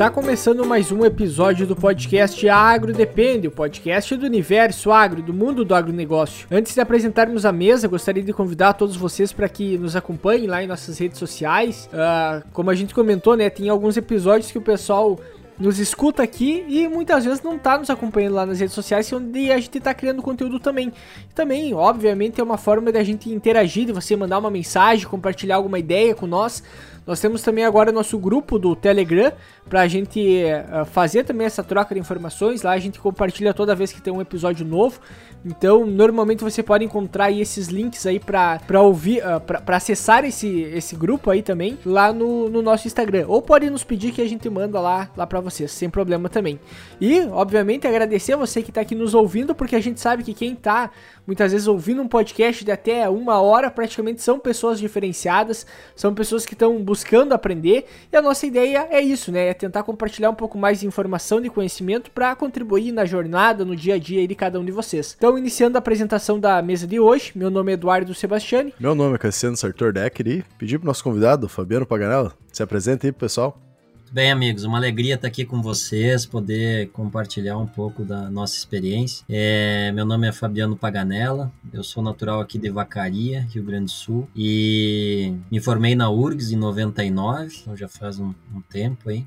Está começando mais um episódio do podcast Agro Depende, o podcast do universo agro, do mundo do agronegócio. Antes de apresentarmos a mesa, gostaria de convidar todos vocês para que nos acompanhem lá em nossas redes sociais. Uh, como a gente comentou, né, tem alguns episódios que o pessoal nos escuta aqui e muitas vezes não tá nos acompanhando lá nas redes sociais, onde a gente tá criando conteúdo também. Também, obviamente, é uma forma de a gente interagir, de você mandar uma mensagem, compartilhar alguma ideia com nós. Nós temos também agora nosso grupo do Telegram para a gente uh, fazer também essa troca de informações. Lá a gente compartilha toda vez que tem um episódio novo. Então, normalmente você pode encontrar aí esses links aí para ouvir, uh, para acessar esse, esse grupo aí também lá no, no nosso Instagram. Ou pode nos pedir que a gente manda lá, lá para vocês, sem problema também. E, obviamente, agradecer a você que está aqui nos ouvindo, porque a gente sabe que quem está muitas vezes ouvindo um podcast de até uma hora, praticamente são pessoas diferenciadas, são pessoas que estão buscando aprender. E a nossa ideia é isso, né? É tentar compartilhar um pouco mais de informação, de conhecimento para contribuir na jornada, no dia a dia de cada um de vocês. Então, iniciando a apresentação da mesa de hoje, meu nome é Eduardo Sebastiani. Meu nome é Cassiano Sartor Decker e pedi para o nosso convidado, Fabiano Paganella, se apresente aí pro pessoal. Bem, amigos, uma alegria estar aqui com vocês, poder compartilhar um pouco da nossa experiência. É, meu nome é Fabiano Paganella, eu sou natural aqui de Vacaria, Rio Grande do Sul, e me formei na URGS em 99, então já faz um, um tempo aí.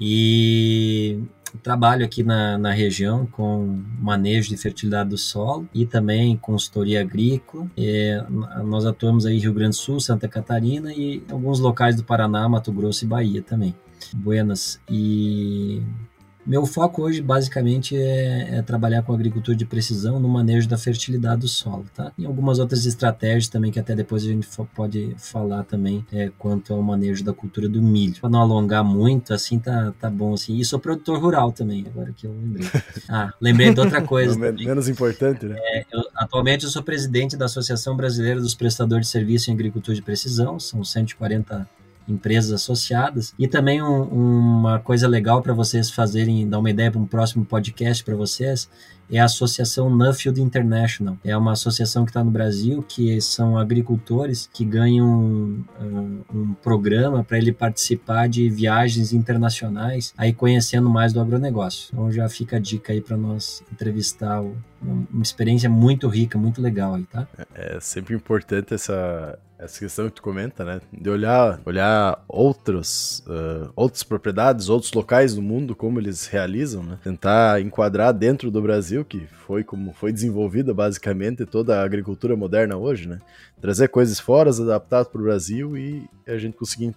E trabalho aqui na, na região com manejo de fertilidade do solo e também consultoria agrícola. É, nós atuamos aí em Rio Grande do Sul, Santa Catarina e alguns locais do Paraná, Mato Grosso e Bahia também. Buenas. E meu foco hoje, basicamente, é, é, trabalhar com agricultura de precisão no manejo da fertilidade do solo, tá? E algumas outras estratégias também que até depois a gente pode falar também é, quanto ao manejo da cultura do milho. Para não alongar muito, assim, tá, tá bom, assim. E sou produtor rural também, agora que eu lembrei. Ah, lembrei de outra coisa Menos importante, né? É, eu, atualmente eu sou presidente da Associação Brasileira dos Prestadores de Serviço em Agricultura de Precisão, são 140 empresas associadas. E também um, uma coisa legal para vocês fazerem, dar uma ideia para um próximo podcast para vocês, é a Associação Nuffield International. É uma associação que está no Brasil, que são agricultores que ganham um, um programa para ele participar de viagens internacionais, aí conhecendo mais do agronegócio. Então já fica a dica aí para nós entrevistar o, uma experiência muito rica, muito legal aí, tá? É, é sempre importante essa, essa questão que tu comenta, né? De olhar, olhar outros, uh, outras propriedades, outros locais do mundo, como eles realizam, né? Tentar enquadrar dentro do Brasil, que foi como foi desenvolvida basicamente toda a agricultura moderna hoje, né? Trazer coisas fora, adaptadas para o Brasil e a gente conseguir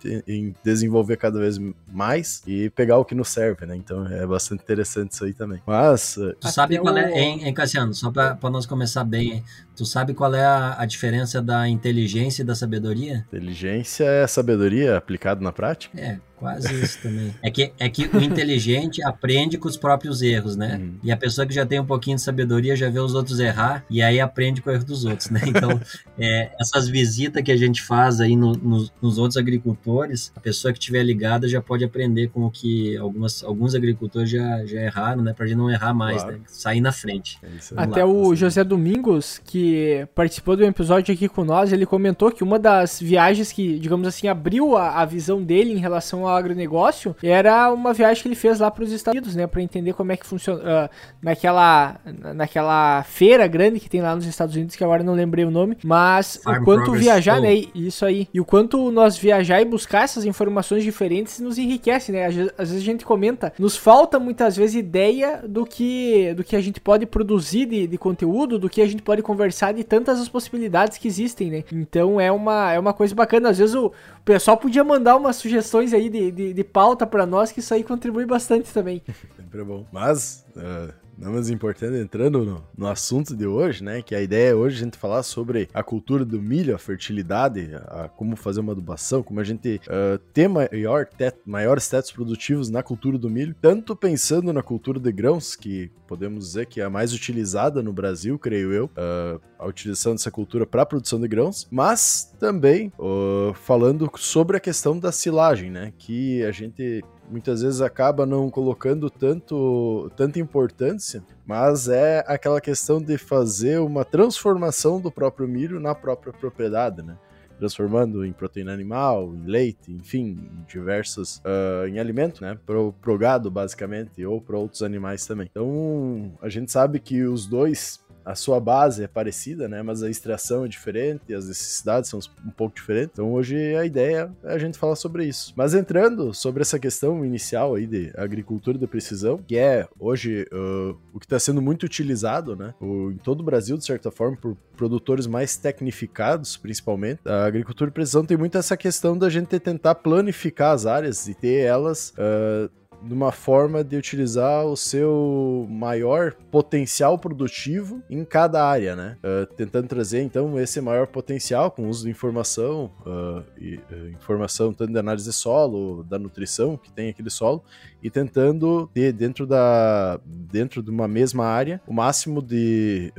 desenvolver cada vez mais e pegar o que nos serve, né? Então é bastante interessante isso aí também. Mas. Uh, tu sabe qual é, hein, hein Cassiano? Só para nós começar bem, tu sabe qual é a, a diferença da inteligência da sabedoria? Inteligência é sabedoria aplicada na prática? É, Quase isso também. É que, é que o inteligente aprende com os próprios erros, né? Uhum. E a pessoa que já tem um pouquinho de sabedoria já vê os outros errar e aí aprende com o erro dos outros, né? Então, é, essas visitas que a gente faz aí no, no, nos outros agricultores, a pessoa que estiver ligada já pode aprender com o que algumas, alguns agricultores já, já erraram, né? Pra gente não errar mais, claro. né? Sair na frente. É Até lá, o assim. José Domingos, que participou do episódio aqui com nós, ele comentou que uma das viagens que, digamos assim, abriu a, a visão dele em relação ao agronegócio, era uma viagem que ele fez lá para os Estados Unidos, né, para entender como é que funciona uh, naquela naquela feira grande que tem lá nos Estados Unidos, que agora não lembrei o nome, mas Farm o quanto viajar, né, isso aí, e o quanto nós viajar e buscar essas informações diferentes nos enriquece, né? Às vezes, às vezes a gente comenta, nos falta muitas vezes ideia do que do que a gente pode produzir de, de conteúdo, do que a gente pode conversar de tantas as possibilidades que existem, né? Então é uma é uma coisa bacana, às vezes o, o pessoal podia mandar umas sugestões aí de de, de, de pauta para nós, que isso aí contribui bastante também. Sempre bom. Mas, uh, não menos importante, entrando no, no, assunto de hoje, né? Que a ideia é hoje a gente falar sobre a cultura do milho, a fertilidade, a, a como fazer uma adubação, como a gente uh, ter maior teto, maiores tetos produtivos na cultura do milho, tanto pensando na cultura de grãos, que podemos dizer que é a mais utilizada no Brasil, creio eu, uh, a utilização dessa cultura para a produção de grãos, mas também uh, falando sobre a questão da silagem, né? Que a gente muitas vezes acaba não colocando tanto, tanta importância, mas é aquela questão de fazer uma transformação do próprio milho na própria propriedade, né? transformando em proteína animal, em leite, enfim, em diversos, uh, em alimento, né, pro, pro gado, basicamente, ou para outros animais também. Então, a gente sabe que os dois a sua base é parecida, né? Mas a extração é diferente, as necessidades são um pouco diferentes. Então hoje a ideia é a gente falar sobre isso. Mas entrando sobre essa questão inicial aí de agricultura de precisão, que é hoje uh, o que está sendo muito utilizado, né? O, em todo o Brasil, de certa forma, por produtores mais tecnificados, principalmente. A agricultura de precisão tem muito essa questão da gente tentar planificar as áreas e ter elas uh, numa forma de utilizar o seu maior potencial produtivo em cada área, né? Uh, tentando trazer então esse maior potencial com o uso de informação, uh, e, uh, informação tanto de análise de solo, da nutrição que tem aquele solo, e tentando ter dentro da dentro de uma mesma área o máximo de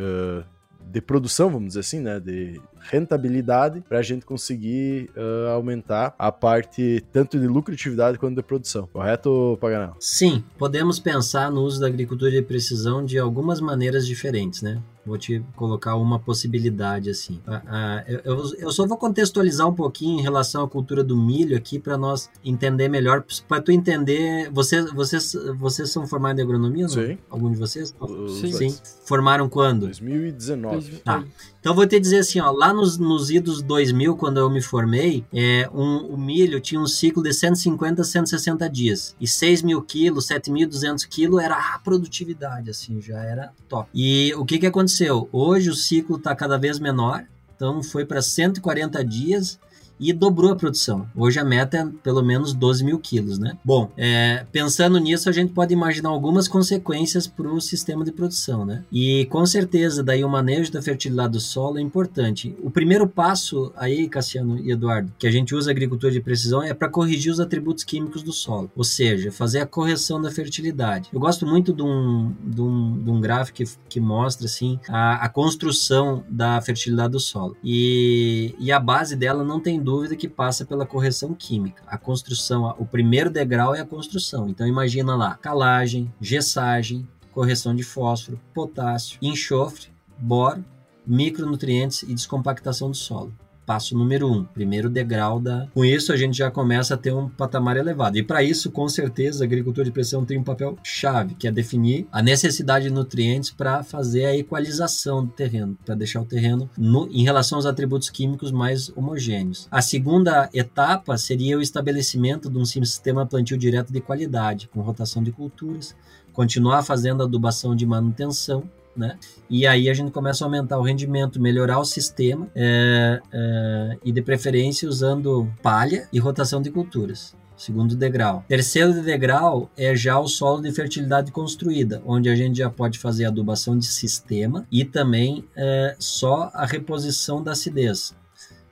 de produção, vamos dizer assim, né, de rentabilidade para a gente conseguir uh, aumentar a parte tanto de lucratividade quanto de produção. Correto, Paganel? Sim, podemos pensar no uso da agricultura de precisão de algumas maneiras diferentes, né? Vou te colocar uma possibilidade assim. Ah, ah, eu, eu só vou contextualizar um pouquinho em relação à cultura do milho aqui para nós entender melhor, para tu entender. Vocês, vocês, vocês são formados em agronomia? Não? Sim. Algum de vocês? Sim. Sim. Formaram quando? 2019. Tá. Então vou te dizer assim, ó, lá nos, nos idos 2000, quando eu me formei, é, um, o milho tinha um ciclo de 150 a 160 dias. E 6 mil quilos, 7.200 quilos era a produtividade, assim, já era top. E o que que aconteceu? Hoje o ciclo está cada vez menor, então foi para 140 dias e dobrou a produção. Hoje a meta é pelo menos 12 mil quilos, né? Bom, é, pensando nisso, a gente pode imaginar algumas consequências para o sistema de produção, né? E com certeza, daí o manejo da fertilidade do solo é importante. O primeiro passo aí, Cassiano e Eduardo, que a gente usa agricultura de precisão é para corrigir os atributos químicos do solo, ou seja, fazer a correção da fertilidade. Eu gosto muito de um, de um, de um gráfico que, que mostra assim a, a construção da fertilidade do solo. E, e a base dela não tem dúvida dúvida que passa pela correção química. A construção, o primeiro degrau é a construção. Então imagina lá, calagem, gessagem, correção de fósforo, potássio, enxofre, boro, micronutrientes e descompactação do solo passo número um, primeiro degrau da. Com isso, a gente já começa a ter um patamar elevado. E para isso, com certeza, a agricultura de precisão tem um papel chave, que é definir a necessidade de nutrientes para fazer a equalização do terreno, para deixar o terreno no, em relação aos atributos químicos mais homogêneos. A segunda etapa seria o estabelecimento de um sistema plantio direto de qualidade, com rotação de culturas, continuar fazendo adubação de manutenção né? E aí a gente começa a aumentar o rendimento, melhorar o sistema é, é, e de preferência usando palha e rotação de culturas. Segundo degrau. Terceiro degrau é já o solo de fertilidade construída, onde a gente já pode fazer adubação de sistema e também é, só a reposição da acidez.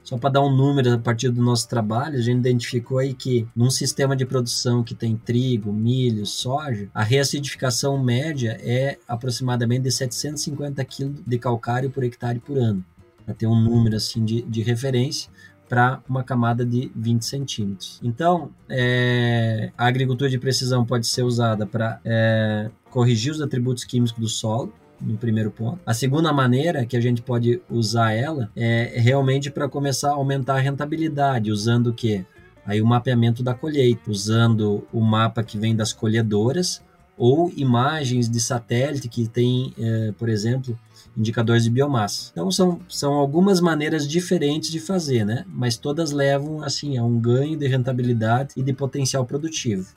Só para dar um número a partir do nosso trabalho, a gente identificou aí que num sistema de produção que tem trigo, milho, soja, a reacidificação média é aproximadamente de 750 kg de calcário por hectare por ano. Para ter um número assim de, de referência para uma camada de 20 centímetros. Então, é, a agricultura de precisão pode ser usada para é, corrigir os atributos químicos do solo, no primeiro ponto. A segunda maneira que a gente pode usar ela é realmente para começar a aumentar a rentabilidade, usando o quê? Aí o mapeamento da colheita, usando o mapa que vem das colhedoras ou imagens de satélite que tem, é, por exemplo, indicadores de biomassa. Então são, são algumas maneiras diferentes de fazer, né? Mas todas levam assim a um ganho de rentabilidade e de potencial produtivo.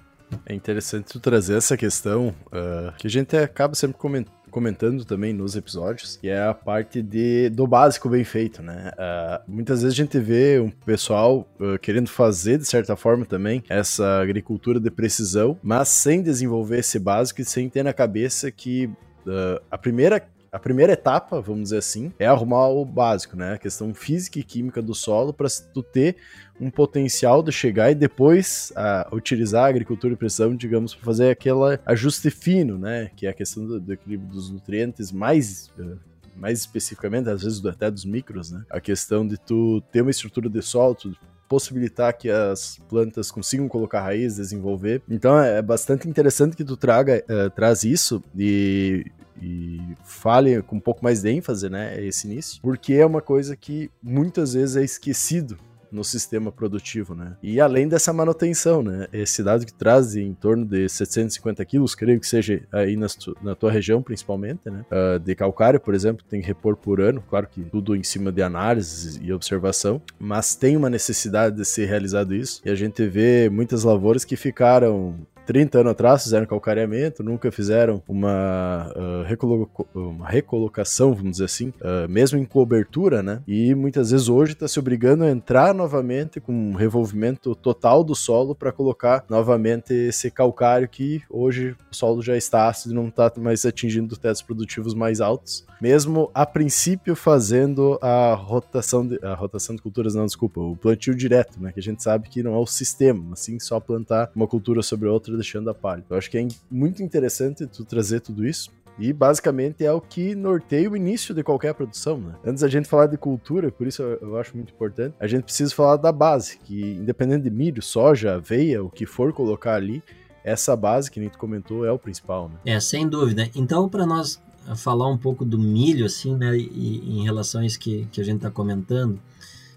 É interessante tu trazer essa questão uh, que a gente acaba sempre comentando comentando também nos episódios, que é a parte de, do básico bem feito, né? Uh, muitas vezes a gente vê um pessoal uh, querendo fazer, de certa forma, também essa agricultura de precisão, mas sem desenvolver esse básico e sem ter na cabeça que uh, a primeira a primeira etapa, vamos dizer assim, é arrumar o básico, né? A questão física e química do solo para tu ter um potencial de chegar e depois a, utilizar a agricultura de precisão, digamos, para fazer aquele ajuste fino, né? Que é a questão do, do equilíbrio dos nutrientes mais uh, mais especificamente, às vezes até dos micros, né? A questão de tu ter uma estrutura de solo, tu possibilitar que as plantas consigam colocar raiz, desenvolver. Então é bastante interessante que tu traga, uh, traz isso e e fale com um pouco mais de ênfase, né, esse início, porque é uma coisa que muitas vezes é esquecido no sistema produtivo, né? E além dessa manutenção, né? Esse dado que traz em torno de 750 quilos, creio que seja aí na, na tua região principalmente, né? Uh, de calcário, por exemplo, tem que repor por ano, claro que tudo em cima de análises e observação, mas tem uma necessidade de ser realizado isso, e a gente vê muitas lavouras que ficaram 30 anos atrás fizeram calcareamento, nunca fizeram uma, uh, recolo uma recolocação, vamos dizer assim, uh, mesmo em cobertura, né? E muitas vezes hoje está se obrigando a entrar novamente com um revolvimento total do solo para colocar novamente esse calcário que hoje o solo já está ácido e não está mais atingindo tetos produtivos mais altos, mesmo a princípio fazendo a rotação de, a rotação de culturas, não, desculpa, o plantio direto, né? Que a gente sabe que não é o sistema, assim só plantar uma cultura sobre outra deixando a palha. Eu acho que é muito interessante tu trazer tudo isso. E basicamente é o que norteia o início de qualquer produção, né? Antes da gente falar de cultura, por isso eu acho muito importante, a gente precisa falar da base, que independente de milho, soja, aveia, o que for colocar ali, essa base que nem tu comentou é o principal, né? É, sem dúvida. Então, para nós falar um pouco do milho, assim, né, e, em relação a isso que, que a gente está comentando,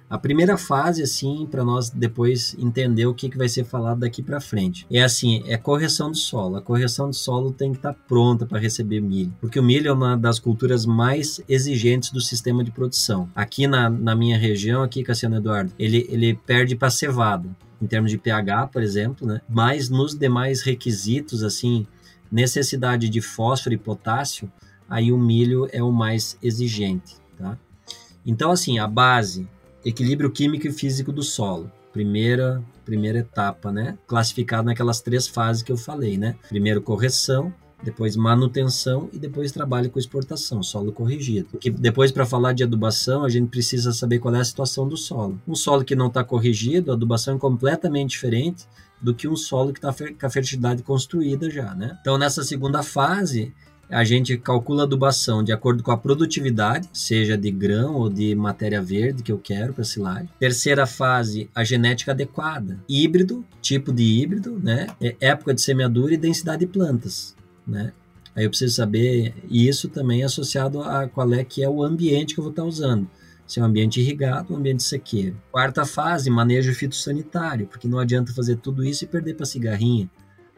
a primeira fase, assim, para nós depois entender o que, que vai ser falado daqui para frente, é assim, é correção do solo. A correção do solo tem que estar tá pronta para receber milho, porque o milho é uma das culturas mais exigentes do sistema de produção. Aqui na, na minha região, aqui, Cassiano Eduardo, ele, ele perde para cevada, em termos de pH, por exemplo, né? Mas nos demais requisitos, assim, necessidade de fósforo e potássio, aí o milho é o mais exigente, tá? Então, assim, a base equilíbrio químico e físico do solo. Primeira, primeira etapa, né? Classificado naquelas três fases que eu falei, né? Primeiro correção, depois manutenção e depois trabalho com exportação, solo corrigido. Porque depois para falar de adubação, a gente precisa saber qual é a situação do solo. Um solo que não está corrigido, a adubação é completamente diferente do que um solo que está com a fertilidade construída já, né? Então nessa segunda fase, a gente calcula a adubação de acordo com a produtividade, seja de grão ou de matéria verde que eu quero para silagem. Terceira fase, a genética adequada. Híbrido, tipo de híbrido, né? É época de semeadura e densidade de plantas, né? Aí eu preciso saber, isso também é associado a qual é que é o ambiente que eu vou estar usando. Se é um ambiente irrigado um ambiente sequeiro. Quarta fase, manejo fitossanitário, porque não adianta fazer tudo isso e perder para cigarrinha,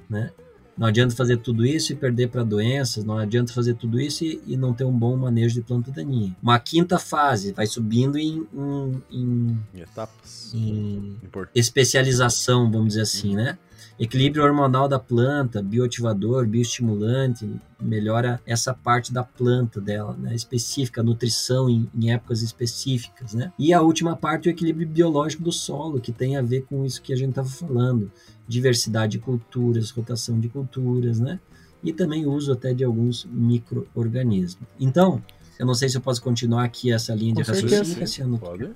né? Não adianta fazer tudo isso e perder para doenças, não adianta fazer tudo isso e, e, não ter um bom manejo de planta daninha. Uma quinta fase vai subindo em, em, em, em etapas, em especialização, vamos dizer assim, né? Equilíbrio hormonal da planta, bioativador, bioestimulante, melhora essa parte da planta dela, né? específica, nutrição em, em, épocas específicas. Né? E a última parte, o equilíbrio biológico do solo, que tem a ver com isso que a gente estava falando diversidade de culturas, rotação de culturas, né? E também uso até de alguns micro-organismos. Então, eu não sei se eu posso continuar aqui essa linha de raciocínio, Cassiano. Pode.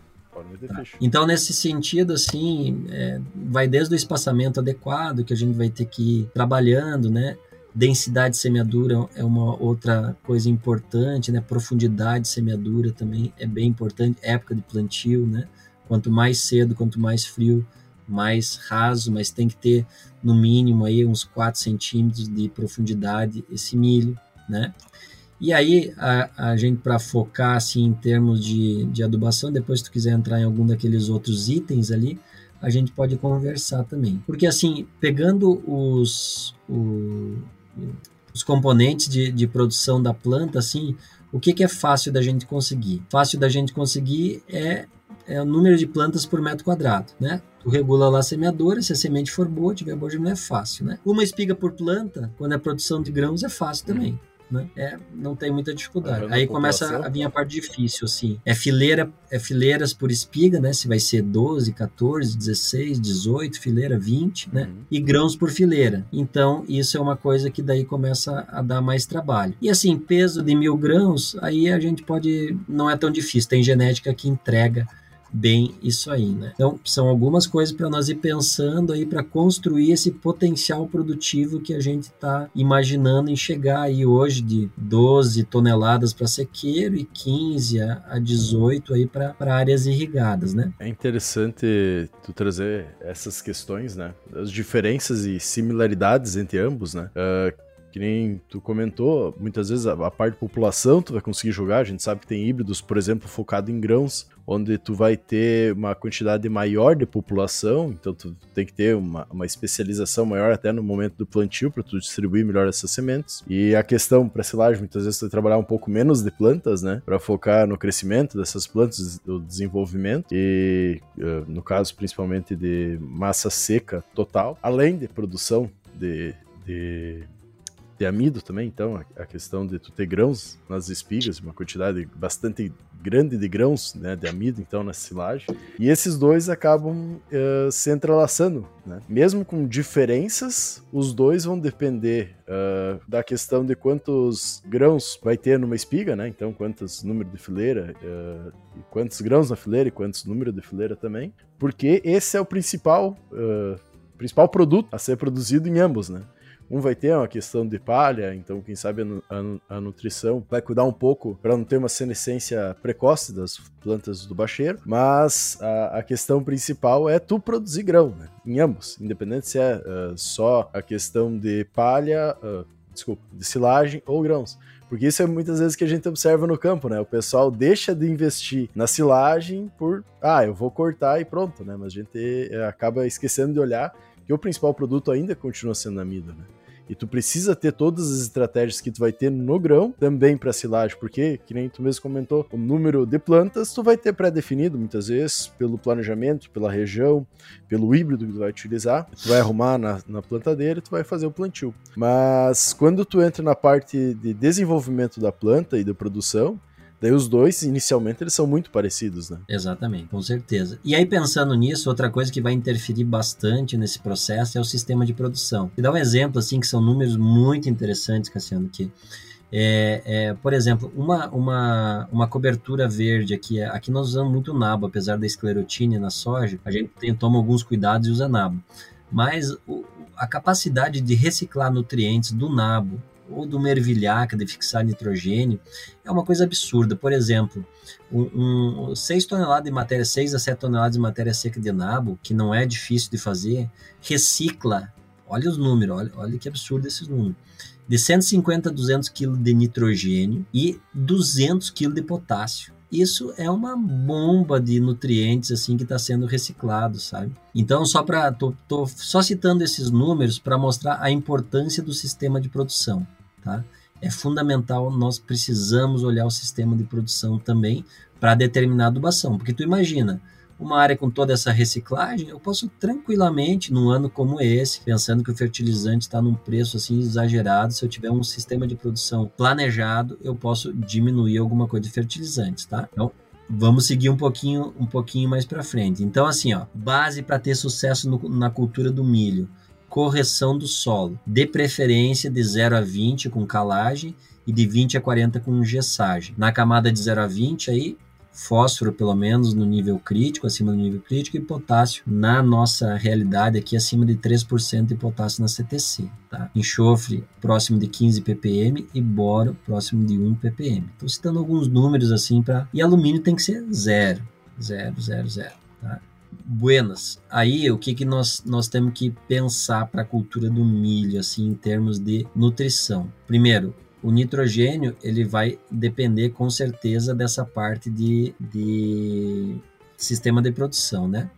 Tá. Então, nesse sentido, assim, é, vai desde o espaçamento adequado, que a gente vai ter que ir trabalhando, né? Densidade de semeadura é uma outra coisa importante, né? Profundidade de semeadura também é bem importante. Época de plantio, né? Quanto mais cedo, quanto mais frio, mais raso, mas tem que ter no mínimo aí uns 4 centímetros de profundidade esse milho, né? E aí a, a gente para focar assim em termos de, de adubação, depois se tu quiser entrar em algum daqueles outros itens ali, a gente pode conversar também. Porque assim, pegando os, o, os componentes de, de produção da planta, assim, o que, que é fácil da gente conseguir? Fácil da gente conseguir é é o número de plantas por metro quadrado, né? Tu regula lá a semeadora, se a semente for boa, tiver boa, não é fácil, né? Uma espiga por planta, quando é produção de grãos, é fácil também. Né? É, não tem muita dificuldade. Aí começa a vir a parte difícil, assim. É fileira, é fileiras por espiga, né? Se vai ser 12, 14, 16, 18, fileira 20, né? Uhum. E grãos por fileira. Então, isso é uma coisa que daí começa a dar mais trabalho. E assim, peso de mil grãos, aí a gente pode. Não é tão difícil. Tem genética que entrega bem isso aí, né? Então, são algumas coisas para nós ir pensando aí para construir esse potencial produtivo que a gente está imaginando em chegar aí hoje de 12 toneladas para sequeiro e 15 a 18 aí para áreas irrigadas, né? É interessante tu trazer essas questões, né? As diferenças e similaridades entre ambos, né? Uh, que nem tu comentou, muitas vezes a, a parte de população tu vai conseguir jogar, a gente sabe que tem híbridos, por exemplo, focado em grãos, onde tu vai ter uma quantidade maior de população, então tu tem que ter uma, uma especialização maior até no momento do plantio para tu distribuir melhor essas sementes. E a questão para silagem, muitas vezes tu vai trabalhar um pouco menos de plantas, né, para focar no crescimento dessas plantas, do desenvolvimento e eh, no caso principalmente de massa seca total, além de produção de, de de amido também, então, a, questão de tu ter grãos nas espigas, uma quantidade bastante grande de grãos né, de amido, então, na silagem. E esses dois acabam uh, se entrelaçando, né? Mesmo com diferenças, os dois vão depender uh, da questão de quantos grãos vai ter numa espiga, né? Então, quantos número de fileira, uh, quantos grãos na fileira e quantos número de fileira também, porque esse é o principal, principal produto a ser produzido em ambos, né? Um vai ter uma questão de palha, então quem sabe a, a, a nutrição vai cuidar um pouco para não ter uma senescência precoce das plantas do bacheiro, mas a, a questão principal é tu produzir grão, né? Em ambos, independente se é uh, só a questão de palha, uh, desculpa, de silagem ou grãos. Porque isso é muitas vezes que a gente observa no campo, né? O pessoal deixa de investir na silagem por, ah, eu vou cortar e pronto, né? Mas a gente eh, acaba esquecendo de olhar que o principal produto ainda continua sendo a mida, né? E tu precisa ter todas as estratégias que tu vai ter no grão também para silagem, porque, que nem tu mesmo comentou, o número de plantas tu vai ter pré-definido muitas vezes pelo planejamento, pela região, pelo híbrido que tu vai utilizar. Tu vai arrumar na, na plantadeira e tu vai fazer o plantio. Mas quando tu entra na parte de desenvolvimento da planta e da produção, Daí os dois, inicialmente, eles são muito parecidos, né? Exatamente, com certeza. E aí, pensando nisso, outra coisa que vai interferir bastante nesse processo é o sistema de produção. E dá um exemplo, assim, que são números muito interessantes, Cassiano, que é, é, por exemplo, uma, uma, uma cobertura verde aqui, aqui nós usamos muito nabo, apesar da esclerotina na soja, a gente tem, toma alguns cuidados e usa nabo. Mas o, a capacidade de reciclar nutrientes do nabo ou do mervilhaca de fixar nitrogênio é uma coisa absurda. Por exemplo, um, um, 6 toneladas de matéria, 6 a 7 toneladas de matéria seca de nabo, que não é difícil de fazer, recicla, olha os números, olha, olha que absurdo esses números, de 150 a 200 kg de nitrogênio e 200 kg de potássio isso é uma bomba de nutrientes assim que está sendo reciclado, sabe? Então, só para tô, tô só citando esses números para mostrar a importância do sistema de produção tá? É fundamental, nós precisamos olhar o sistema de produção também para determinar a adubação, porque tu imagina, uma área com toda essa reciclagem, eu posso tranquilamente, num ano como esse, pensando que o fertilizante está num preço assim exagerado, se eu tiver um sistema de produção planejado, eu posso diminuir alguma coisa de fertilizantes, tá? Então, vamos seguir um pouquinho, um pouquinho mais para frente. Então, assim, ó, base para ter sucesso no, na cultura do milho correção do solo, de preferência de 0 a 20 com calagem e de 20 a 40 com gessagem. Na camada de 0 a 20 aí fósforo pelo menos no nível crítico, acima do nível crítico, e potássio na nossa realidade aqui acima de 3% de potássio na CTC. Tá? Enxofre próximo de 15 ppm e boro próximo de 1 ppm. Estou citando alguns números assim para. E alumínio tem que ser zero, zero, zero, zero. Tá? Buenas. Aí o que, que nós, nós temos que pensar para a cultura do milho, assim, em termos de nutrição? Primeiro, o nitrogênio ele vai depender com certeza dessa parte de, de sistema de produção, né?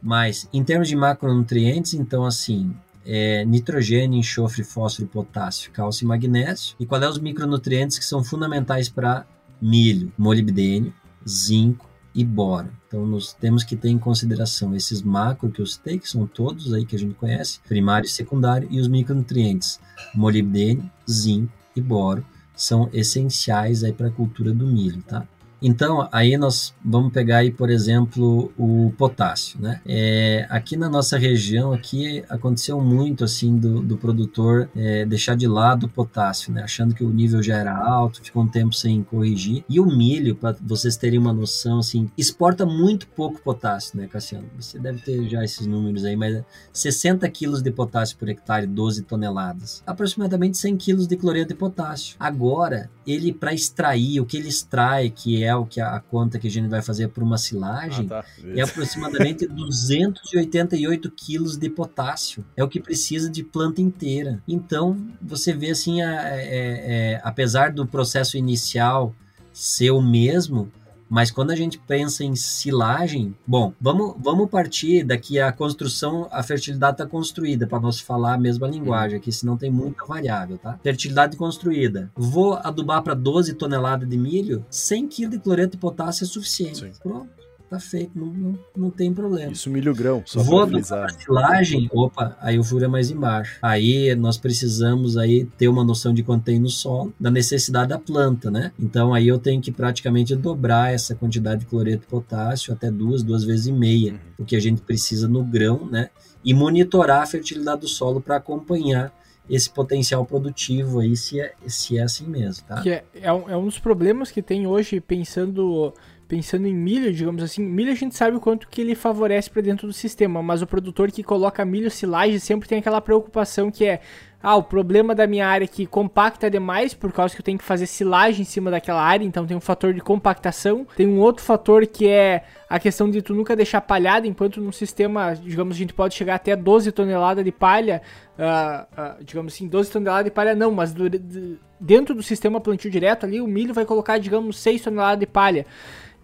Mas em termos de macronutrientes, então assim, é, nitrogênio, enxofre, fósforo, potássio, cálcio e magnésio. E quais são os micronutrientes que são fundamentais para milho? Molibdênio, zinco, e bora. Então, nós temos que ter em consideração esses macro que eu citei, que são todos aí que a gente conhece, primário e secundário, e os micronutrientes, molibdênio, zinco e boro, são essenciais aí para a cultura do milho, tá? Então, aí nós vamos pegar aí, por exemplo, o potássio, né? É, aqui na nossa região, aqui aconteceu muito, assim, do, do produtor é, deixar de lado o potássio, né? Achando que o nível já era alto, ficou um tempo sem corrigir. E o milho, para vocês terem uma noção, assim, exporta muito pouco potássio, né, Cassiano? Você deve ter já esses números aí, mas 60 quilos de potássio por hectare, 12 toneladas. Aproximadamente 100 quilos de cloreto de potássio. Agora, ele para extrair, o que ele extrai, que é o que a, a conta que a gente vai fazer por uma silagem, ah, tá. é aproximadamente 288 quilos de potássio. É o que precisa de planta inteira. Então, você vê assim, a, é, é, apesar do processo inicial ser o mesmo, mas quando a gente pensa em silagem, bom, vamos, vamos partir daqui a construção, a fertilidade está construída, para nós falar a mesma linguagem aqui, senão tem muita variável, tá? Fertilidade construída. Vou adubar para 12 toneladas de milho, 100 kg de cloreto de potássio é suficiente. Sim. Pronto tá feito, não, não, não tem problema. Isso milho grão, só Vou do silagem, opa, aí o furo é mais embaixo. Aí nós precisamos aí ter uma noção de quanto tem no solo, da necessidade da planta, né? Então aí eu tenho que praticamente dobrar essa quantidade de cloreto de potássio até duas, duas vezes e meia, uhum. o que a gente precisa no grão, né? E monitorar a fertilidade do solo para acompanhar esse potencial produtivo aí, se é, se é assim mesmo, tá? Que é, é, um, é um dos problemas que tem hoje, pensando pensando em milho, digamos assim, milho a gente sabe o quanto que ele favorece para dentro do sistema, mas o produtor que coloca milho silagem sempre tem aquela preocupação que é ah, o problema da minha área é que compacta demais, por causa que eu tenho que fazer silagem em cima daquela área, então tem um fator de compactação. Tem um outro fator que é a questão de tu nunca deixar palhada, enquanto num sistema, digamos, a gente pode chegar até 12 toneladas de palha, uh, uh, digamos assim, 12 toneladas de palha não, mas do, de, dentro do sistema plantio direto ali, o milho vai colocar, digamos, 6 toneladas de palha.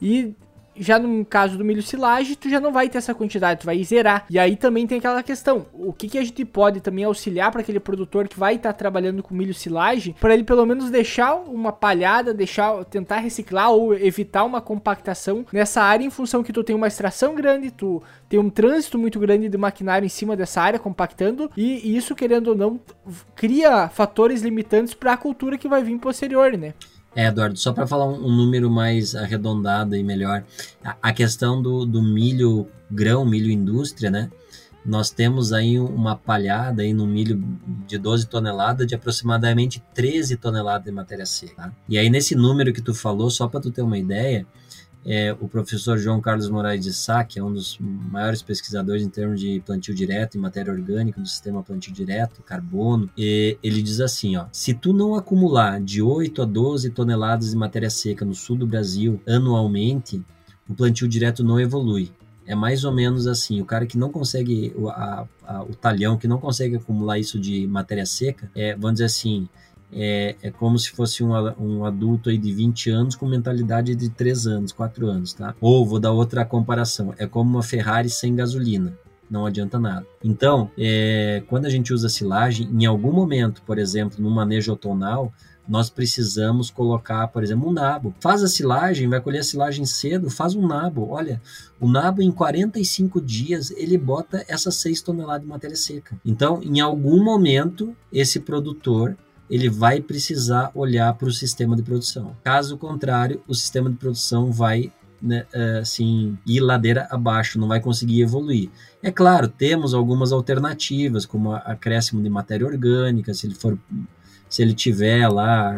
E já no caso do milho silagem, tu já não vai ter essa quantidade, tu vai zerar. E aí também tem aquela questão, o que, que a gente pode também auxiliar para aquele produtor que vai estar tá trabalhando com milho silagem, para ele pelo menos deixar uma palhada, deixar tentar reciclar ou evitar uma compactação nessa área em função que tu tem uma extração grande, tu tem um trânsito muito grande de maquinário em cima dessa área compactando e isso querendo ou não cria fatores limitantes para a cultura que vai vir posterior, né? É, Eduardo, só para falar um, um, número mais arredondado e melhor, a, a, questão do, do milho grão, milho indústria, né? Nós temos aí uma palhada aí no milho de 12 toneladas de aproximadamente 13 toneladas de matéria seca. Tá? E aí nesse número que tu falou, só para tu ter uma ideia, é, o professor João Carlos Moraes de Sá, que é um dos maiores pesquisadores em termos de plantio direto e matéria orgânica do sistema plantio direto, carbono, ele diz assim, ó, se tu não acumular de 8 a 12 toneladas de matéria seca no sul do Brasil anualmente, o plantio direto não evolui. É mais ou menos assim, o cara que não consegue, a, a, o talhão que não consegue acumular isso de matéria seca, é, vamos dizer assim, é, é como se fosse um, um adulto aí de 20 anos com mentalidade de 3 anos, 4 anos, tá? Ou vou dar outra comparação, é como uma Ferrari sem gasolina não adianta nada. Então, é, quando a gente usa silagem, em algum momento, por exemplo, no manejo outonal, nós precisamos colocar, por exemplo, um nabo. Faz a silagem, vai colher a silagem cedo, faz um nabo. Olha, o nabo em 45 dias ele bota essas 6 toneladas de matéria seca. Então, em algum momento, esse produtor ele vai precisar olhar para o sistema de produção. Caso contrário, o sistema de produção vai né, é, assim, ir ladeira abaixo, não vai conseguir evoluir. É claro, temos algumas alternativas, como acréscimo de matéria orgânica, se ele for se ele tiver lá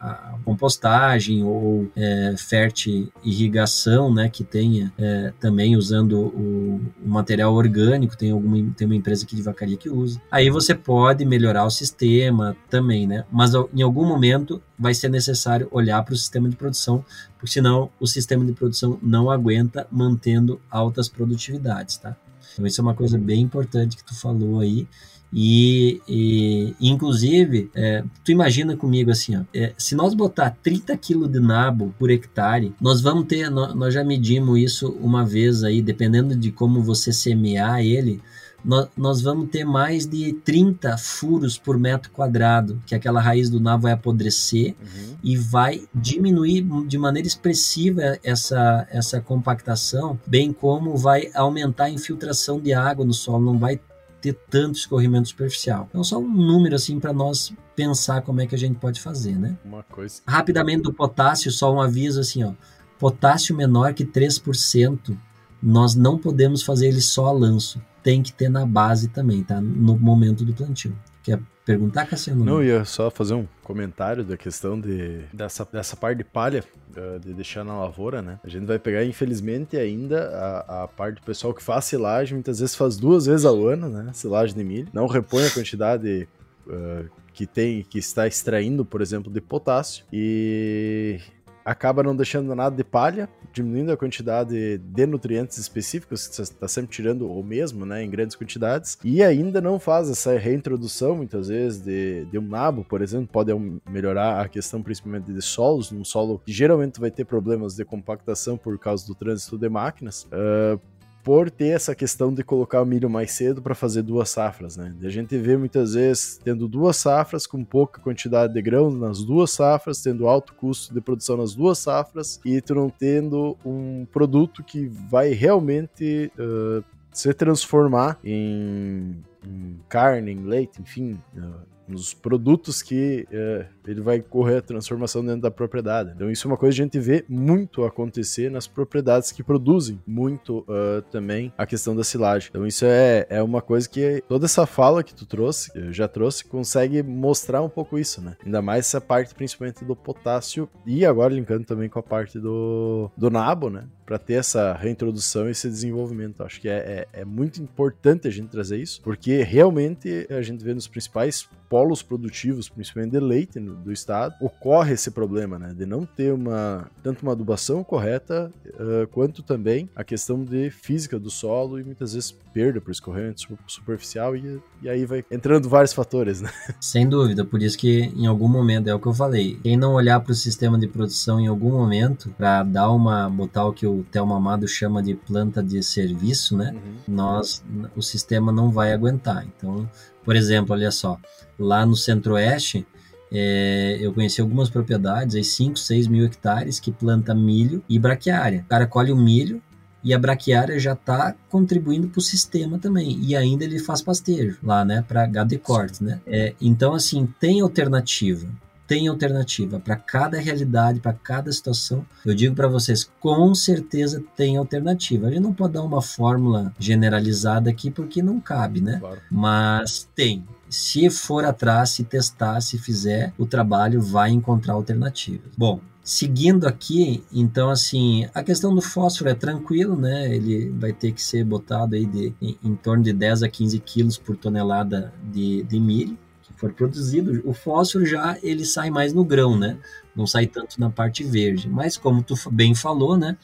a, a compostagem ou é, fértil irrigação, né, que tenha é, também usando o, o, material orgânico, tem alguma tem uma empresa aqui de vacaria que usa. Aí você pode melhorar o sistema também, né? Mas em algum momento vai ser necessário olhar para o sistema de produção, porque senão o sistema de produção não aguenta mantendo altas produtividades, tá? Então isso é uma coisa bem importante que tu falou aí e, e inclusive, é, tu imagina comigo assim, ó, é, se nós botar 30 quilos de nabo por hectare, nós vamos ter, nós, nós já medimos isso uma vez aí, dependendo de como você semear ele, nós, nós, vamos ter mais de 30 furos por metro quadrado, que aquela raiz do nabo vai apodrecer uhum. e vai diminuir de maneira expressiva essa, essa compactação, bem como vai aumentar a infiltração de água no solo, não vai ter tanto escorrimento superficial. Então, só um número assim para nós pensar como é que a gente pode fazer, né? Uma coisa. Rapidamente do potássio, só um aviso assim, ó. Potássio menor que 3%, nós não podemos fazer ele só a lanço. Tem que ter na base também, tá? No momento do plantio. Quer perguntar, Cassiano? Não, ia só fazer um comentário da questão de, dessa, dessa parte de palha, uh, de deixar na lavoura, né? A gente vai pegar, infelizmente, ainda a, a parte do pessoal que faz silagem, muitas vezes faz duas vezes ao ano, né? Silagem de milho. Não repõe a quantidade uh, que tem que está extraindo, por exemplo, de potássio e acaba não deixando nada de palha, diminuindo a quantidade de nutrientes específicos, que você está sempre tirando o mesmo, né, em grandes quantidades, e ainda não faz essa reintrodução, muitas vezes, de, de um nabo, por exemplo, pode melhorar a questão principalmente de solos, num solo que geralmente vai ter problemas de compactação por causa do trânsito de máquinas, uh, por ter essa questão de colocar o milho mais cedo para fazer duas safras, né? A gente vê muitas vezes tendo duas safras com pouca quantidade de grãos nas duas safras, tendo alto custo de produção nas duas safras e tu não tendo um produto que vai realmente uh, se transformar em, em, carne, em leite, enfim, uh, nos produtos que uh, ele vai correr a transformação dentro da propriedade. Então isso é uma coisa que a gente vê muito acontecer nas propriedades que produzem muito uh, também a questão da silagem. Então isso é, é uma coisa que toda essa fala que tu trouxe, eu já trouxe, consegue mostrar um pouco isso, né? Ainda mais essa parte principalmente do potássio e agora linkando também com a parte do, do nabo, né? Para ter essa reintrodução e esse desenvolvimento. Acho que é, é, é muito importante a gente trazer isso, porque realmente a gente vê nos principais polos produtivos, principalmente de leite, do estado, ocorre esse problema, né? De não ter uma tanto uma adubação correta, uh, quanto também a questão de física do solo e muitas vezes perda por escorrente superficial e, e aí vai entrando vários fatores, né? Sem dúvida, por isso que em algum momento é o que eu falei. Quem não olhar para o sistema de produção em algum momento para dar uma botar o que o Thelma Amado chama de planta de serviço, né? Uhum. Nós o sistema não vai aguentar. Então, por exemplo, olha só, lá no Centro-Oeste é, eu conheci algumas propriedades, aí 5, 6 mil hectares, que planta milho e braquiária. O cara colhe o milho e a braquiária já está contribuindo para o sistema também. E ainda ele faz pastejo lá, né, para gado de corte, né? É, então, assim, tem alternativa. Tem alternativa para cada realidade, para cada situação. Eu digo para vocês, com certeza tem alternativa. A gente não pode dar uma fórmula generalizada aqui porque não cabe, né? Claro. Mas tem se for atrás, se testar, se fizer o trabalho, vai encontrar alternativas. Bom, Seguindo aqui, então assim, a questão do fósforo é tranquilo, né? Ele vai ter que ser botado aí de, em, em torno de 10 a 15 quilos por tonelada de, de milho for produzido. O fósforo já ele sai mais no grão, né? Não sai tanto na parte verde. Mas como tu bem falou, né?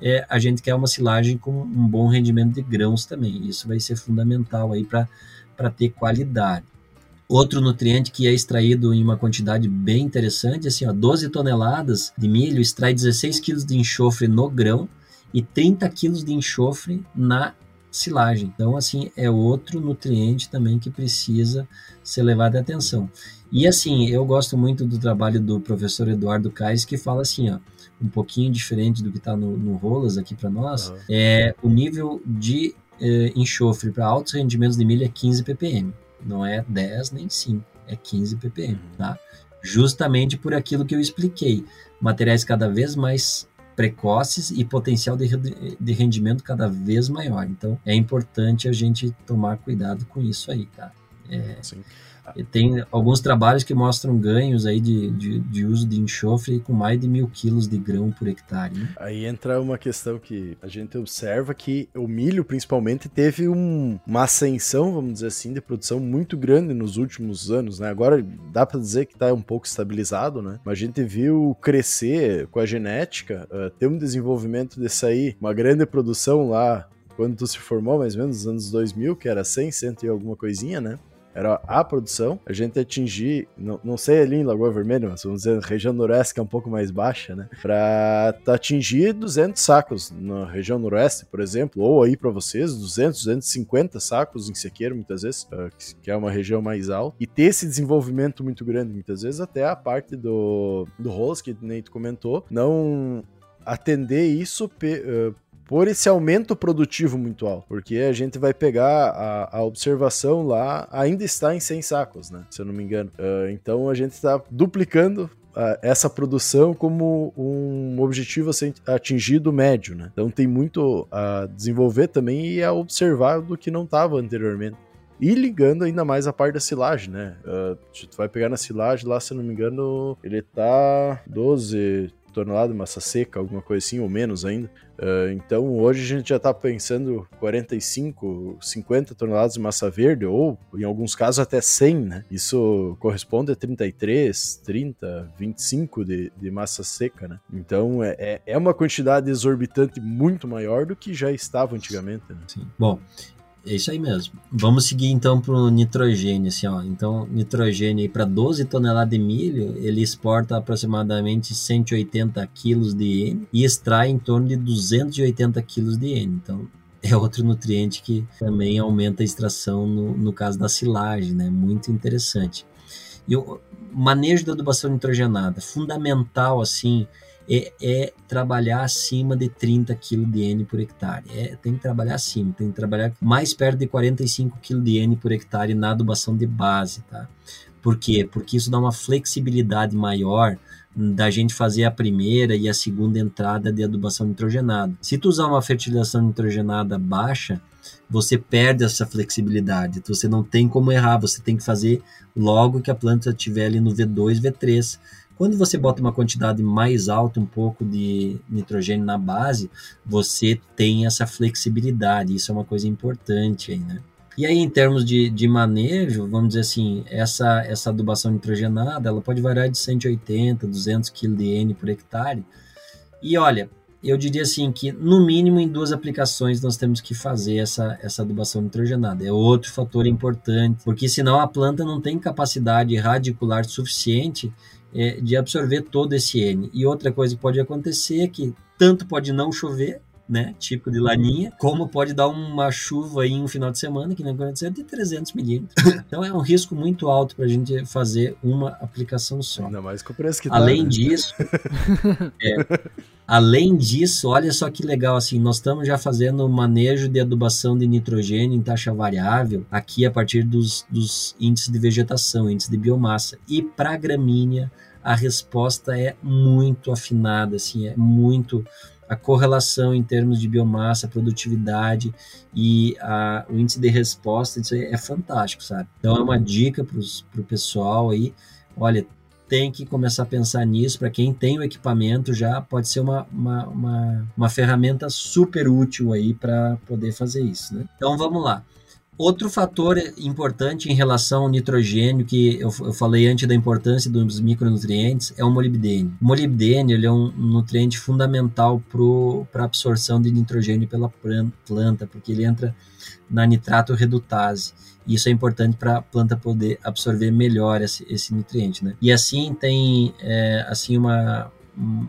É, a gente quer uma silagem com um bom rendimento de grãos também. Isso vai ser fundamental aí para ter qualidade. Outro nutriente que é extraído em uma quantidade bem interessante, assim, ó, 12 toneladas de milho extrai 16 quilos de enxofre no grão e 30 quilos de enxofre na silagem. Então, assim, é outro nutriente também que precisa ser levado em atenção. E assim, eu gosto muito do trabalho do professor Eduardo Kais, que fala assim, ó, um pouquinho diferente do que está no, no Rolas aqui para nós, uhum. é o nível de eh, enxofre para altos rendimentos de milho é 15 ppm não é 10 nem 5, é 15 ppm, uhum. tá? Justamente por aquilo que eu expliquei, materiais cada vez mais precoces e potencial de, de rendimento cada vez maior. Então, é importante a gente tomar cuidado com isso aí, tá? É, Sim. E tem alguns trabalhos que mostram ganhos aí de, de, de, uso de enxofre com mais de mil quilos de grão por hectare. Né? Aí entra uma questão que a gente observa que o milho, principalmente, teve um, uma ascensão, vamos dizer assim, de produção muito grande nos últimos anos, né? Agora dá para dizer que está um pouco estabilizado, né? Mas a gente viu crescer com a genética, uh, ter um desenvolvimento de sair uma grande produção lá quando tu se formou, mais ou menos, nos anos 2000, que era 100, 100 e alguma coisinha, né? Era a produção, a gente atingir, não, não sei ali em Lagoa Vermelha, mas vamos dizer, região noroeste que é um pouco mais baixa, né? Pra atingir 200 sacos na região noroeste, por exemplo, ou aí para vocês, 200, 250 sacos em sequeiro, muitas vezes, ah, que é uma região mais alta, e ter esse desenvolvimento muito grande, muitas vezes até a parte do, do Rolas, que nem tu comentou, não atender isso uh, por esse aumento produtivo muito alto, porque a gente vai pegar a, a observação lá, ainda está em 100 sacos, né? Se eu não me engano. Uh, então a gente está duplicando uh, essa produção como um objetivo a ser atingido médio, né? Então tem muito a desenvolver também e a observar do que não estava anteriormente. E ligando ainda mais a parte da silagem, né? Uh, tu vai pegar na silagem lá, se não me engano, ele tá 12, toneladas de massa seca, alguma coisa assim, ou menos ainda. Uh, então hoje a gente já está pensando 45, 50 toneladas de massa verde, ou em alguns casos até 100, né? Isso corresponde a 33, 30, 25 de, de massa seca, né? Então é, é, é uma quantidade exorbitante muito maior do que já estava antigamente. Né? Sim. Bom, é isso aí mesmo. Vamos seguir então para o nitrogênio, assim, ó. Então, nitrogênio para 12 toneladas de milho, ele exporta aproximadamente 180 quilos de N e extrai em torno de 280 quilos de N. Então, é outro nutriente que também aumenta a extração no, no caso da silagem, né? Muito interessante. E o manejo da adubação nitrogenada, fundamental, assim, é, é, trabalhar acima de 30 kg de N por hectare. É, tem que trabalhar acima, tem que trabalhar mais perto de 45 kg de N por hectare na adubação de base, tá? Por quê? Porque isso dá uma flexibilidade maior da gente fazer a primeira e a segunda entrada de adubação nitrogenada. Se tu usar uma fertilização nitrogenada baixa, você perde essa flexibilidade. Você não tem como errar, você tem que fazer logo que a planta estiver ali no V2, V3 quando você bota uma quantidade mais alta, um pouco de nitrogênio na base, você tem essa flexibilidade. Isso é uma coisa importante aí, né? E aí, em termos de, de manejo, vamos dizer assim, essa, essa adubação nitrogenada, ela pode variar de 180, 200 kg de N por hectare. E olha, eu diria assim que, no mínimo, em duas aplicações nós temos que fazer essa, essa adubação nitrogenada. É outro fator importante, porque senão a planta não tem capacidade radicular suficiente é, de absorver todo esse N. E outra coisa que pode acontecer é que tanto pode não chover, né, típico de laninha, como pode dar uma chuva em um final de semana, que não aconteceu, de 300 milímetros. Então é um risco muito alto para a gente fazer uma aplicação só. Ainda mais com o preço que tá, Além né? disso, é, além disso, olha só que legal, assim, nós estamos já fazendo manejo de adubação de nitrogênio em taxa variável, aqui a partir dos, dos índices de vegetação, índice de biomassa. E para gramínea, a resposta é muito afinada, assim, é muito a correlação em termos de biomassa, produtividade e a, o índice de resposta, é fantástico, sabe? Então é uma dica para o pessoal aí, olha, tem que começar a pensar nisso. Para quem tem o equipamento, já pode ser uma, uma, uma, uma ferramenta super útil aí para poder fazer isso. Né? Então vamos lá. Outro fator importante em relação ao nitrogênio, que eu, eu falei antes da importância dos micronutrientes, é o molibdênio. O molibdênio ele é um nutriente fundamental para a absorção de nitrogênio pela planta, porque ele entra na nitrato redutase. Isso é importante para a planta poder absorver melhor esse, esse nutriente. Né? E assim tem é, assim uma, um,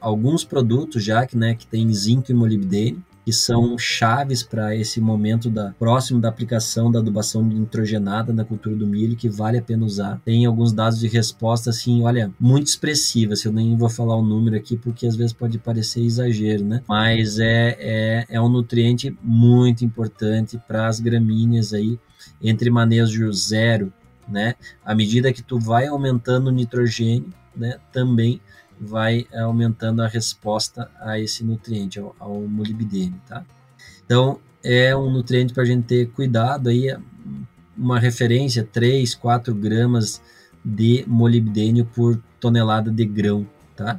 alguns produtos já que, né, que tem zinco e molibdênio, que são chaves para esse momento da próximo da aplicação da adubação nitrogenada na cultura do milho que vale a pena usar. Tem alguns dados de resposta assim, olha, muito expressivas. Eu nem vou falar o número aqui porque às vezes pode parecer exagero, né? Mas é é, é um nutriente muito importante para as gramíneas aí entre manejo zero, né? À medida que tu vai aumentando o nitrogênio, né? Também vai aumentando a resposta a esse nutriente, ao, ao molibdênio, tá? Então, é um nutriente para a gente ter cuidado aí, uma referência, 3, 4 gramas de molibdênio por tonelada de grão, tá?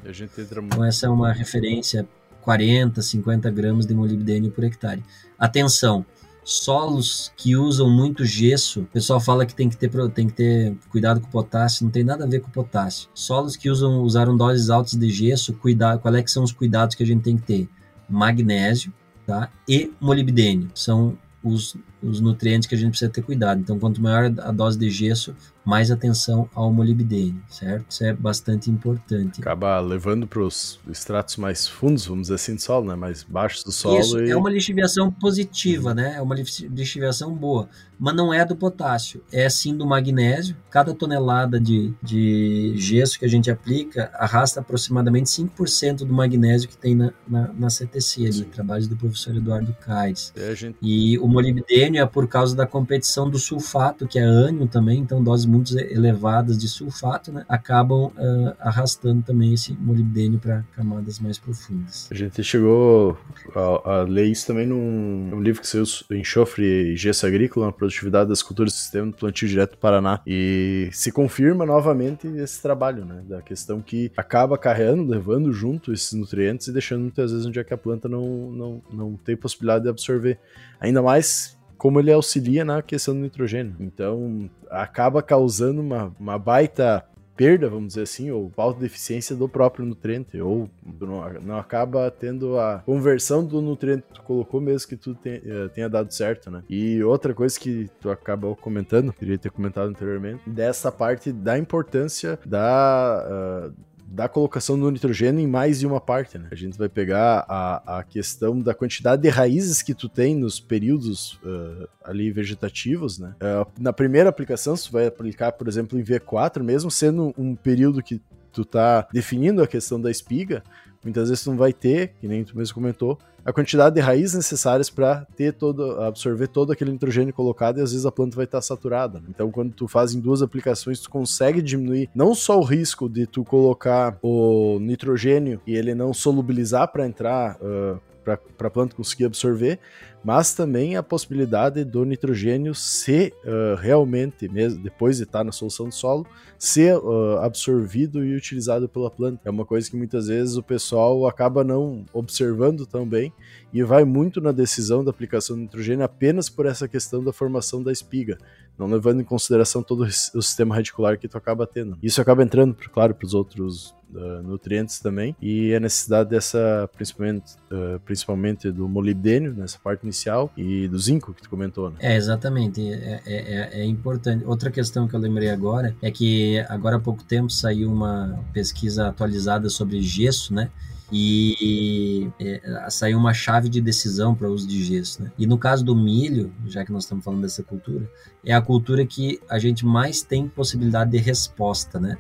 Então, essa é uma referência, 40, 50 gramas de molibdênio por hectare. Atenção, solos que usam muito gesso, o pessoal fala que tem que ter, tem que ter cuidado com o potássio, não tem nada a ver com o potássio. Solos que usam usaram doses altas de gesso, cuidar, qual é que são os cuidados que a gente tem que ter? Magnésio, tá? E molibdênio, são os, os nutrientes que a gente precisa ter cuidado. Então, quanto maior a dose de gesso, mais atenção ao molibdênio, certo? Isso é bastante importante. Acaba levando para os estratos mais fundos, vamos dizer assim, do solo, né? Mais baixos do solo. Isso, e... é uma lixiviação positiva, uhum. né? É uma lixiviação boa, mas não é do potássio, é sim do magnésio. Cada tonelada de, de gesso que a gente aplica arrasta aproximadamente 5% do magnésio que tem na, na, na CTC, ali, trabalho do professor Eduardo Caires. E, gente... e o molibdênio é por causa da competição do sulfato, que é ânio também, então doses muito elevadas de sulfato, né, acabam uh, arrastando também esse molibdênio para camadas mais profundas. A gente chegou a, a ler isso também num, num livro que saiu Enxofre e Gesso Agrícola, na produtividade das culturas do sistema do plantio direto do Paraná, e se confirma novamente esse trabalho, né, da questão que acaba carregando, levando junto esses nutrientes e deixando muitas vezes onde é que a planta não, não, não tem possibilidade de absorver. Ainda mais como ele auxilia na questão do nitrogênio. Então, acaba causando uma, uma baita perda, vamos dizer assim, ou falta de eficiência do próprio nutriente, ou não, acaba tendo a conversão do nutriente que tu colocou mesmo que tu te, uh, tenha dado certo, né? E outra coisa que tu acabou comentando, queria ter comentado anteriormente, dessa parte da importância da, uh, da colocação do nitrogênio em mais de uma parte, né? A gente vai pegar a, a questão da quantidade de raízes que tu tem nos períodos uh, ali vegetativos, né? Uh, na primeira aplicação, tu vai aplicar, por exemplo, em V4, mesmo sendo um período que tu tá definindo a questão da espiga, muitas vezes tu não vai ter, que nem tu mesmo comentou, a quantidade de raízes necessárias para ter todo, absorver todo aquele nitrogênio colocado e às vezes a planta vai estar tá saturada. Então, quando tu faz em duas aplicações, tu consegue diminuir não só o risco de tu colocar o nitrogênio e ele não solubilizar para entrar uh, para a planta conseguir absorver, mas também a possibilidade do nitrogênio ser uh, realmente, mesmo depois de estar na solução do solo, ser uh, absorvido e utilizado pela planta. É uma coisa que muitas vezes o pessoal acaba não observando tão bem e vai muito na decisão da aplicação do nitrogênio apenas por essa questão da formação da espiga, não levando em consideração todo o sistema radicular que tu acaba tendo. Isso acaba entrando, claro, para os outros uh, nutrientes também e a necessidade dessa principalmente uh, principalmente do molibdênio nessa parte inicial e do zinco que tu comentou né? é exatamente é, é, é, é, importante outra questão que eu lembrei agora é que agora há pouco tempo saiu uma pesquisa atualizada sobre gesso né e é, saiu uma chave de decisão para o uso de gesso. Né? E no caso do milho, já que nós estamos falando dessa cultura, é a cultura que a gente mais tem possibilidade de resposta, né?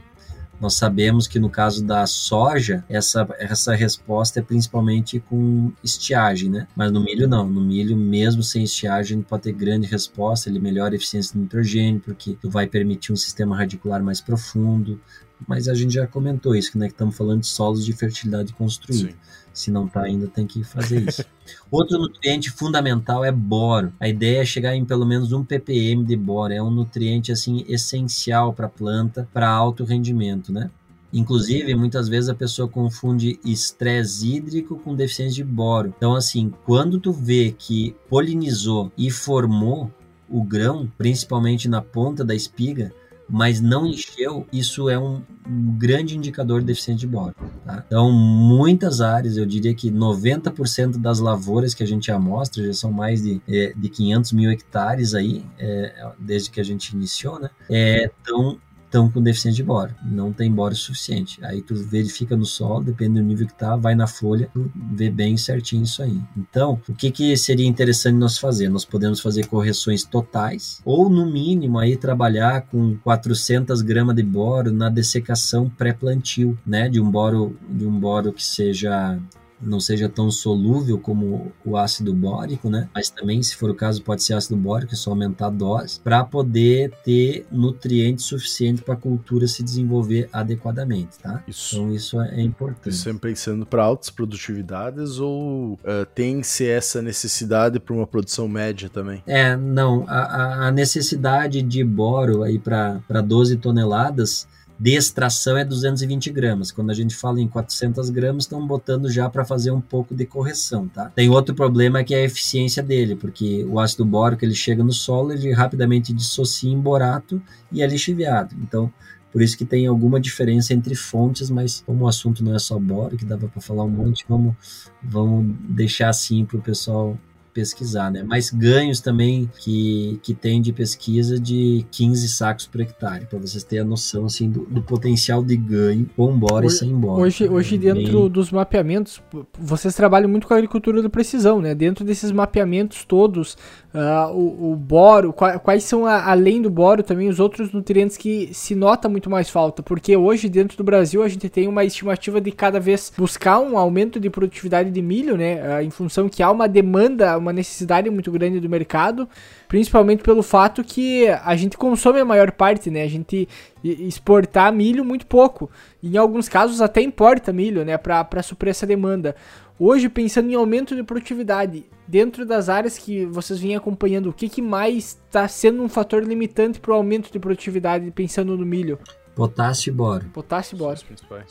Nós sabemos que no caso da soja, essa, essa resposta é principalmente com estiagem, né? Mas no milho não. No milho, mesmo sem estiagem, pode ter grande resposta, ele melhora a eficiência do nitrogênio, porque vai permitir um sistema radicular mais profundo. Mas a gente já comentou isso, né? Que estamos falando de solos de fertilidade construída. Sim. Se não está ainda, tem que fazer isso. Outro nutriente fundamental é boro. A ideia é chegar em pelo menos um ppm de boro. É um nutriente assim essencial para a planta, para alto rendimento, né? Inclusive, muitas vezes a pessoa confunde estresse hídrico com deficiência de boro. Então, assim, quando tu vê que polinizou e formou o grão, principalmente na ponta da espiga, mas não encheu, isso é um, um grande indicador de deficiência de boro. Tá? Então, muitas áreas, eu diria que 90% das lavouras que a gente amostra, já são mais de, é, de 500 mil hectares aí, é, desde que a gente iniciou, né? Estão é, estão com deficiência de boro, não tem boro suficiente. Aí tu verifica no solo, depende do nível que tá, vai na folha, vê bem certinho isso aí. Então, o que que seria interessante nós fazer? Nós podemos fazer correções totais ou no mínimo aí trabalhar com 400 gramas de boro na dessecação pré-plantio, né, de um boro de um boro que seja não seja tão solúvel como o ácido bórico, né? Mas também, se for o caso, pode ser ácido bórico, é só aumentar a dose, para poder ter nutrientes suficientes para a cultura se desenvolver adequadamente, tá? Isso. Então, isso é importante. Sempre pensando para altas produtividades ou uh, tem-se essa necessidade para uma produção média também? É, não. A, a necessidade de boro aí para 12 toneladas de extração é 220 gramas. Quando a gente fala em 400 gramas, estão botando já para fazer um pouco de correção, tá? Tem outro problema que é a eficiência dele, porque o ácido bórico ele chega no solo, ele rapidamente dissocia em borato e é lixiviado. Então, por isso que tem alguma diferença entre fontes, mas como o assunto não é só boro, que dava para falar um monte, vamos, vamos deixar assim para o pessoal pesquisar, né? Mas ganhos também que, que tem de pesquisa de 15 sacos por hectare, para vocês terem a noção assim, do, do potencial de ganho com bora e sem bora. Hoje, hoje é dentro bem... dos mapeamentos, vocês trabalham muito com a agricultura de precisão, né? Dentro desses mapeamentos todos, Uh, o, o, boro, quais são, a, além do boro, também os outros nutrientes que se nota muito mais falta? Porque hoje, dentro do Brasil, a gente tem uma estimativa de cada vez buscar um aumento de produtividade de milho, né? Uh, em função que há uma demanda, uma necessidade muito grande do mercado, principalmente pelo fato que a gente consome a maior parte, né? A gente exportar milho muito pouco. Em alguns casos até importa milho, né, para suprir essa demanda. Hoje, pensando em aumento de produtividade, dentro das áreas que vocês vêm acompanhando, o que, que mais está sendo um fator limitante para o aumento de produtividade, pensando no milho? Potássio e boro. Potássio e boro.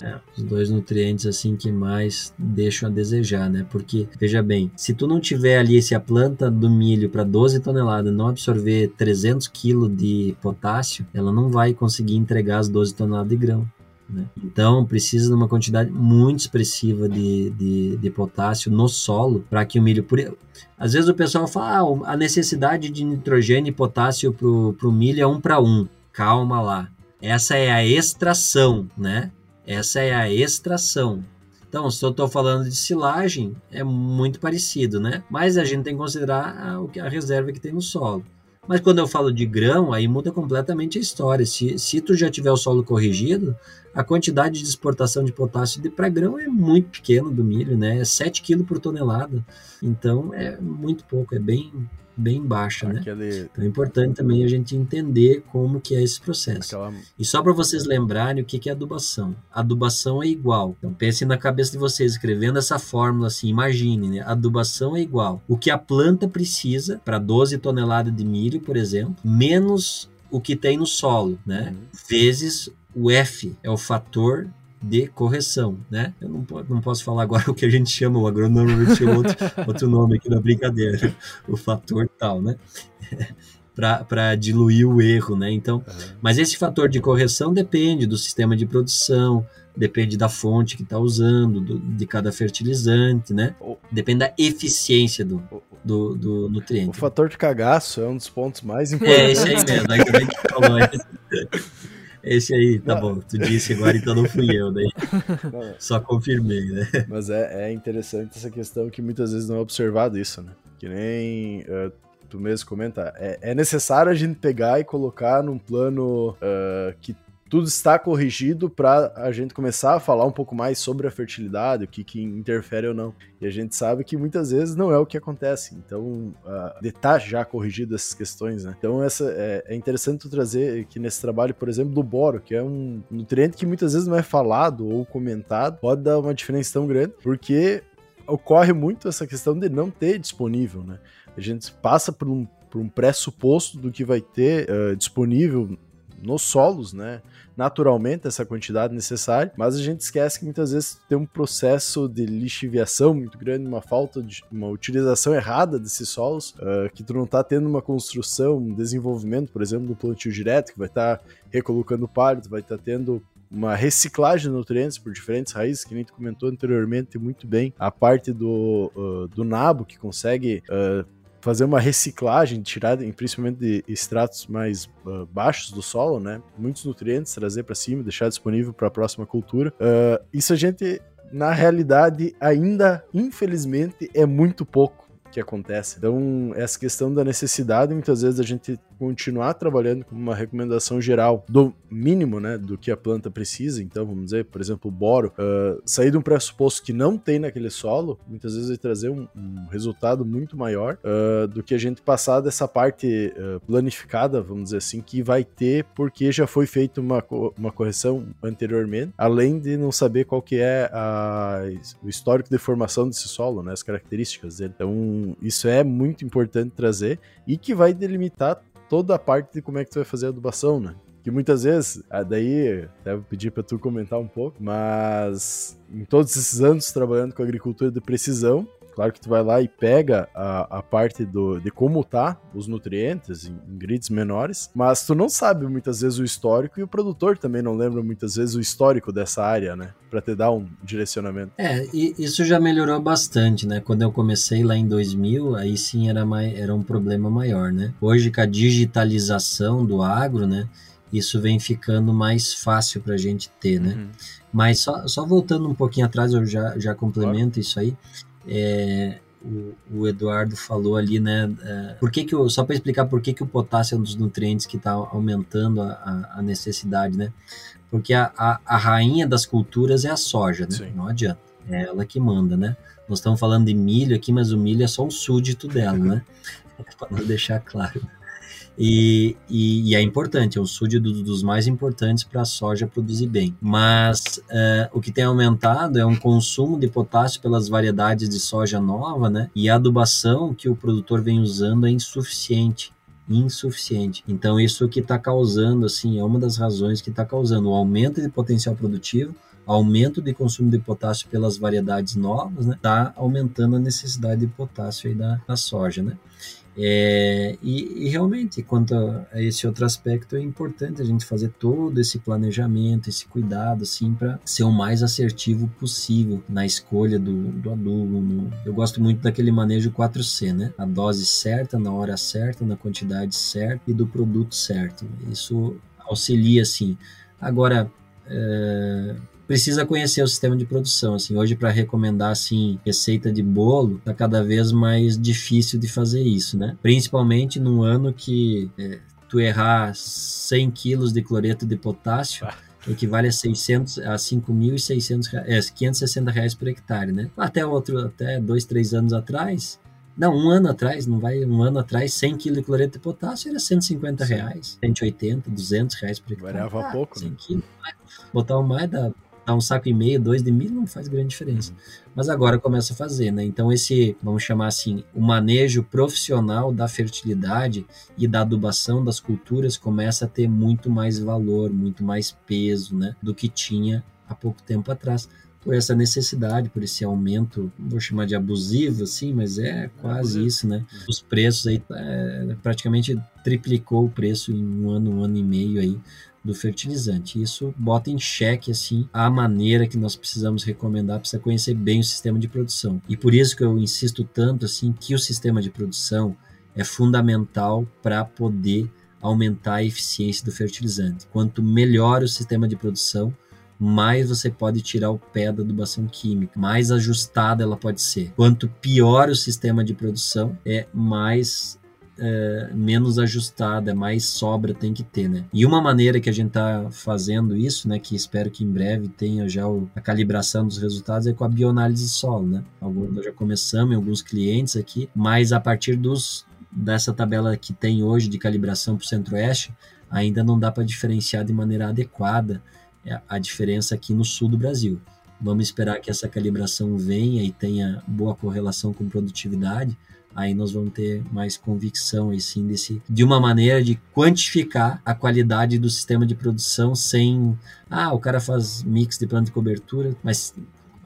É, os dois nutrientes assim que mais deixam a desejar, né? Porque, veja bem, se tu não tiver ali, se a planta do milho para 12 toneladas não absorver 300 kg de potássio, ela não vai conseguir entregar as 12 toneladas de grão. Né? Então, precisa de uma quantidade muito expressiva de, de, de potássio no solo para que o milho. Por... Às vezes o pessoal fala ah, a necessidade de nitrogênio e potássio para o milho é um para um. Calma lá. Essa é a extração, né? Essa é a extração. Então, se eu estou falando de silagem, é muito parecido, né? Mas a gente tem que considerar a, a reserva que tem no solo. Mas quando eu falo de grão, aí muda completamente a história. Se, se tu já tiver o solo corrigido, a quantidade de exportação de potássio para grão é muito pequena do milho, né? É 7 kg por tonelada. Então é muito pouco, é bem bem baixa, né? Aquele... né? Então é importante também a gente entender como que é esse processo. Aquela... E só para vocês lembrarem o que, que é adubação. Adubação é igual. Então pensem na cabeça de vocês escrevendo essa fórmula assim, imagine, né? Adubação é igual. O que a planta precisa para 12 toneladas de milho, por exemplo, menos o que tem no solo, né? Uhum. Vezes o F é o fator de correção, né? Eu não, não posso falar agora o que a gente chama, o chama outro, outro nome aqui na brincadeira, o fator tal, né? para diluir o erro, né? Então, uhum. mas esse fator de correção depende do sistema de produção, depende da fonte que está usando, do, de cada fertilizante, né? Depende da eficiência do, do, do, nutriente. O fator de cagaço é um dos pontos mais importantes. É, esse aí mesmo, aí a gente falou. Esse aí, tá bom. Tu disse agora, então não fui eu, daí. Só confirmei, né? Mas é, é interessante essa questão que muitas vezes não é observado isso, né? Que nem uh, tu mesmo comenta. É, é, necessário a gente pegar e colocar num plano uh, que tudo está corrigido para a gente começar a falar um pouco mais sobre a fertilidade, o que, que interfere ou não. E a gente sabe que muitas vezes não é o que acontece. Então, uh, está já corrigido essas questões, né? Então, essa é, é interessante tu trazer que nesse trabalho, por exemplo, do boro, que é um nutriente que muitas vezes não é falado ou comentado, pode dar uma diferença tão grande, porque ocorre muito essa questão de não ter disponível, né? A gente passa por um, por um pressuposto do que vai ter uh, disponível nos solos, né? Naturalmente, essa quantidade necessária, mas a gente esquece que muitas vezes tem um processo de lixiviação muito grande, uma falta de uma utilização errada desses solos, uh, que tu não tá tendo uma construção, um desenvolvimento, por exemplo, do plantio direto, que vai estar tá recolocando palha, tu vai estar tá tendo uma reciclagem de nutrientes por diferentes raízes, que nem tu comentou anteriormente muito bem, a parte do, uh, do nabo que consegue uh, fazer uma reciclagem, tirar principalmente de estratos mais uh, baixos do solo, né? Muitos nutrientes, trazer para cima, deixar disponível para a próxima cultura. Uh, isso a gente, na realidade, ainda, infelizmente, é muito pouco que acontece. Então, essa questão da necessidade, muitas vezes, a gente continuar trabalhando com uma recomendação geral do mínimo, né, do que a planta precisa. Então, vamos dizer, por exemplo, o boro, uh, sair de um pressuposto que não tem naquele solo, muitas vezes vai trazer um, um resultado muito maior uh, do que a gente passar dessa parte uh, planificada, vamos dizer assim, que vai ter porque já foi feita uma, uma correção anteriormente, além de não saber qual que é a, o histórico de formação desse solo, né, as características dele. Então, isso é muito importante trazer e que vai delimitar toda a parte de como é que tu vai fazer a adubação, né? Que muitas vezes, ah, daí até vou pedir para tu comentar um pouco, mas em todos esses anos trabalhando com agricultura de precisão, Claro que tu vai lá e pega a, a parte do, de como tá os nutrientes em, em grids menores, mas tu não sabe muitas vezes o histórico e o produtor também não lembra muitas vezes o histórico dessa área, né? Para te dar um direcionamento. É, e isso já melhorou bastante, né? Quando eu comecei lá em 2000, aí sim era, mais, era um problema maior, né? Hoje com a digitalização do agro, né? Isso vem ficando mais fácil para a gente ter, né? Uhum. Mas só, só voltando um pouquinho atrás, eu já, já complemento claro. isso aí é, o, o, Eduardo falou ali, né? É, por que que o, só para explicar por que, que o potássio é um dos nutrientes que está aumentando a, a, necessidade, né? Porque a, a, a rainha das culturas é a soja, né? Sim. Não adianta. É ela que manda, né? Nós estamos falando de milho aqui, mas o milho é só um súdito dela, né? Para não deixar claro. E, e, e, é importante, é um súdito dos mais importantes para a soja produzir bem. Mas uh, o que tem aumentado é um consumo de potássio pelas variedades de soja nova, né? E a adubação que o produtor vem usando é insuficiente insuficiente. Então isso que está causando, assim, é uma das razões que está causando o aumento de potencial produtivo, aumento de consumo de potássio pelas variedades novas, né? Está aumentando a necessidade de potássio aí da, da soja, né? É, e, e, realmente, quanto a esse outro aspecto, é importante a gente fazer todo esse planejamento, esse cuidado, assim, para ser o mais assertivo possível na escolha do, do adubo. No, eu gosto muito daquele manejo 4C, né? A dose certa, na hora certa, na quantidade certa e do produto certo. Isso auxilia, assim. Agora, é, precisa conhecer o sistema de produção. Assim, hoje para recomendar assim receita de bolo tá cada vez mais difícil de fazer isso, né? Principalmente num ano que é, tu errar 100 quilos de cloreto de potássio ah. equivale a 600 a 5.600 é, 560 reais por hectare, né? Até outro até dois três anos atrás não, um ano atrás, não vai, um ano atrás, 100 kg de cloreto de potássio era 150 reais, 180, 200 reais por hectare. Variava ah, pouco, 100 né? quilos. Botar mais dá dar um saco e meio, dois de milho não faz grande diferença. Uhum. Mas agora começa a fazer, né? Então esse, vamos chamar assim, o manejo profissional da fertilidade e da adubação das culturas começa a ter muito mais valor, muito mais peso, né? Do que tinha há pouco tempo atrás por essa necessidade, por esse aumento, vou chamar de abusivo, assim, mas é quase isso, né? Os preços aí é, praticamente triplicou o preço em um ano, um ano e meio aí do fertilizante. Isso bota em xeque assim a maneira que nós precisamos recomendar, precisa conhecer bem o sistema de produção. E por isso que eu insisto tanto assim que o sistema de produção é fundamental para poder aumentar a eficiência do fertilizante. Quanto melhor o sistema de produção, mais você pode tirar o pé da adubação química, mais ajustada ela pode ser. Quanto pior o sistema de produção, é mais é, menos ajustada, mais sobra tem que ter, né? E uma maneira que a gente está fazendo isso, né, que espero que em breve tenha já o, a calibração dos resultados, é com a bioanálise solo, né? Alguns, nós já começamos em alguns clientes aqui, mas a partir dos dessa tabela que tem hoje de calibração para o centro-oeste, ainda não dá para diferenciar de maneira adequada é, a diferença aqui no sul do Brasil. Vamos esperar que essa calibração venha e tenha boa correlação com produtividade aí nós vamos ter mais convicção assim desse de uma maneira de quantificar a qualidade do sistema de produção sem ah, o cara faz mix de planta de cobertura, mas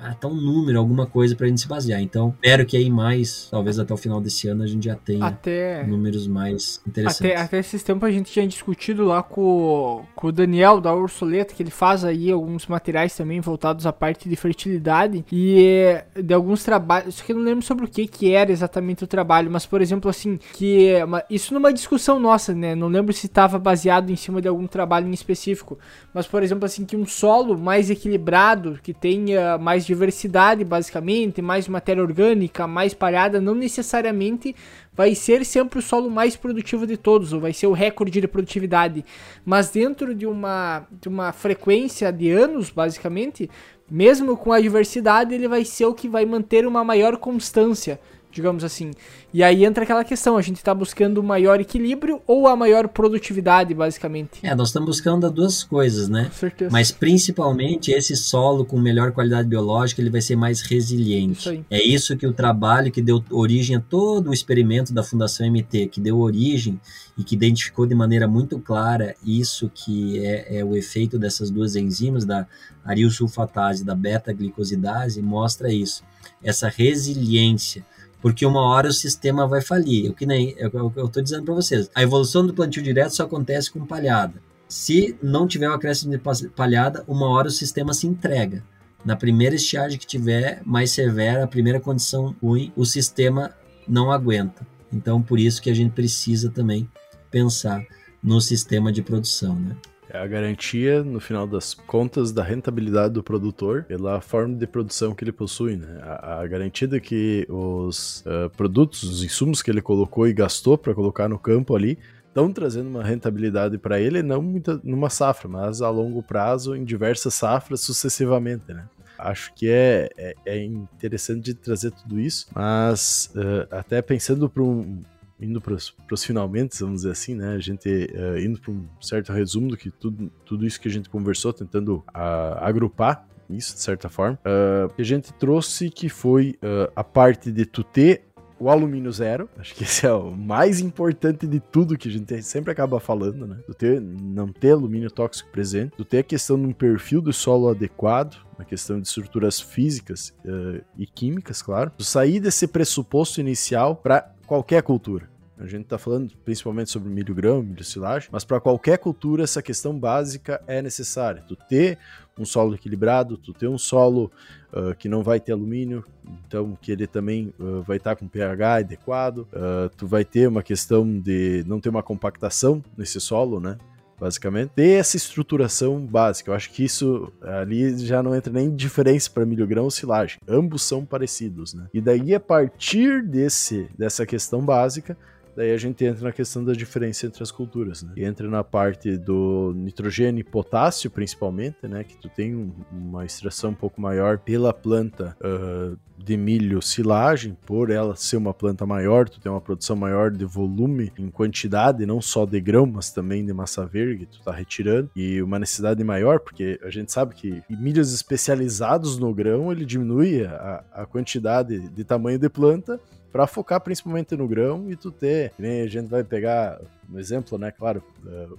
até um número, alguma coisa para a gente se basear. Então, espero que aí mais, talvez até o final desse ano, a gente já tenha até, números mais interessantes. Até, até esses tempos a gente tinha discutido lá com, com o Daniel da Ursuleta, que ele faz aí alguns materiais também voltados à parte de fertilidade e de alguns trabalhos, só que eu não lembro sobre o que que era exatamente o trabalho, mas por exemplo assim, que isso numa discussão nossa, né, não lembro se estava baseado em cima de algum trabalho em específico, mas por exemplo assim, que um solo mais equilibrado, que tenha mais diversidade, basicamente, mais matéria orgânica, mais palhada, não necessariamente vai ser sempre o solo mais produtivo de todos, ou vai ser o recorde de produtividade. Mas dentro de uma, de uma frequência de anos, basicamente, mesmo com a diversidade, ele vai ser o que vai manter uma maior constância digamos assim. E aí entra aquela questão, a gente está buscando o maior equilíbrio ou a maior produtividade, basicamente. É, nós estamos buscando as duas coisas, né? Com certeza. Mas principalmente esse solo com melhor qualidade biológica, ele vai ser mais resiliente. Isso é isso que o trabalho que deu origem a todo o experimento da Fundação MT, que deu origem e que identificou de maneira muito clara isso que é, é o efeito dessas duas enzimas, da arilsulfatase e da beta-glicosidase, mostra isso. Essa resiliência porque uma hora o sistema vai falir. O que nem eu, estou dizendo para vocês, a evolução do plantio direto só acontece com palhada. Se não tiver um acréscimo de palhada, uma hora o sistema se entrega. Na primeira estiagem que tiver mais severa, a primeira condição ruim, o sistema não aguenta. Então, por isso que a gente precisa também pensar no sistema de produção, né? É a garantia, no final das contas, da rentabilidade do produtor pela forma de produção que ele possui, né? A, a garantia de que os uh, produtos, os insumos que ele colocou e gastou para colocar no campo ali, estão trazendo uma rentabilidade para ele, não muita, numa safra, mas a longo prazo em diversas safras sucessivamente, né? Acho que é, é, é interessante de trazer tudo isso, mas uh, até pensando para um, indo para os finalmente, vamos dizer assim, né? A gente uh, indo para um certo resumo do que tudo, tudo isso que a gente conversou, tentando uh, agrupar isso de certa forma. Uh, que a gente trouxe que foi uh, a parte de tu ter o alumínio zero, acho que esse é o mais importante de tudo que a gente sempre acaba falando, né? Tu ter, não ter alumínio tóxico presente, tu ter a questão de um perfil do solo adequado, na questão de estruturas físicas uh, e químicas, claro. Tu sair desse pressuposto inicial para qualquer cultura. A gente está falando principalmente sobre milho grão, milho silagem, mas para qualquer cultura essa questão básica é necessária. Tu ter um solo equilibrado, tu ter um solo uh, que não vai ter alumínio, então que ele também uh, vai estar tá com pH adequado, uh, tu vai ter uma questão de não ter uma compactação nesse solo, né? Basicamente. Ter essa estruturação básica. Eu acho que isso ali já não entra nem diferença para milho grão ou silagem. Ambos são parecidos, né? E daí, a partir desse, dessa questão básica, Daí a gente entra na questão da diferença entre as culturas, né? E entra na parte do nitrogênio e potássio, principalmente, né? Que tu tem um, uma extração um pouco maior pela planta uh, de milho silagem, por ela ser uma planta maior, tu tem uma produção maior de volume em quantidade, não só de grão, mas também de massa verde, tu tá retirando, e uma necessidade maior, porque a gente sabe que milhos especializados no grão, ele diminui a, a quantidade de tamanho de planta, para focar principalmente no grão e tu ter, nem a gente vai pegar um exemplo, né, claro,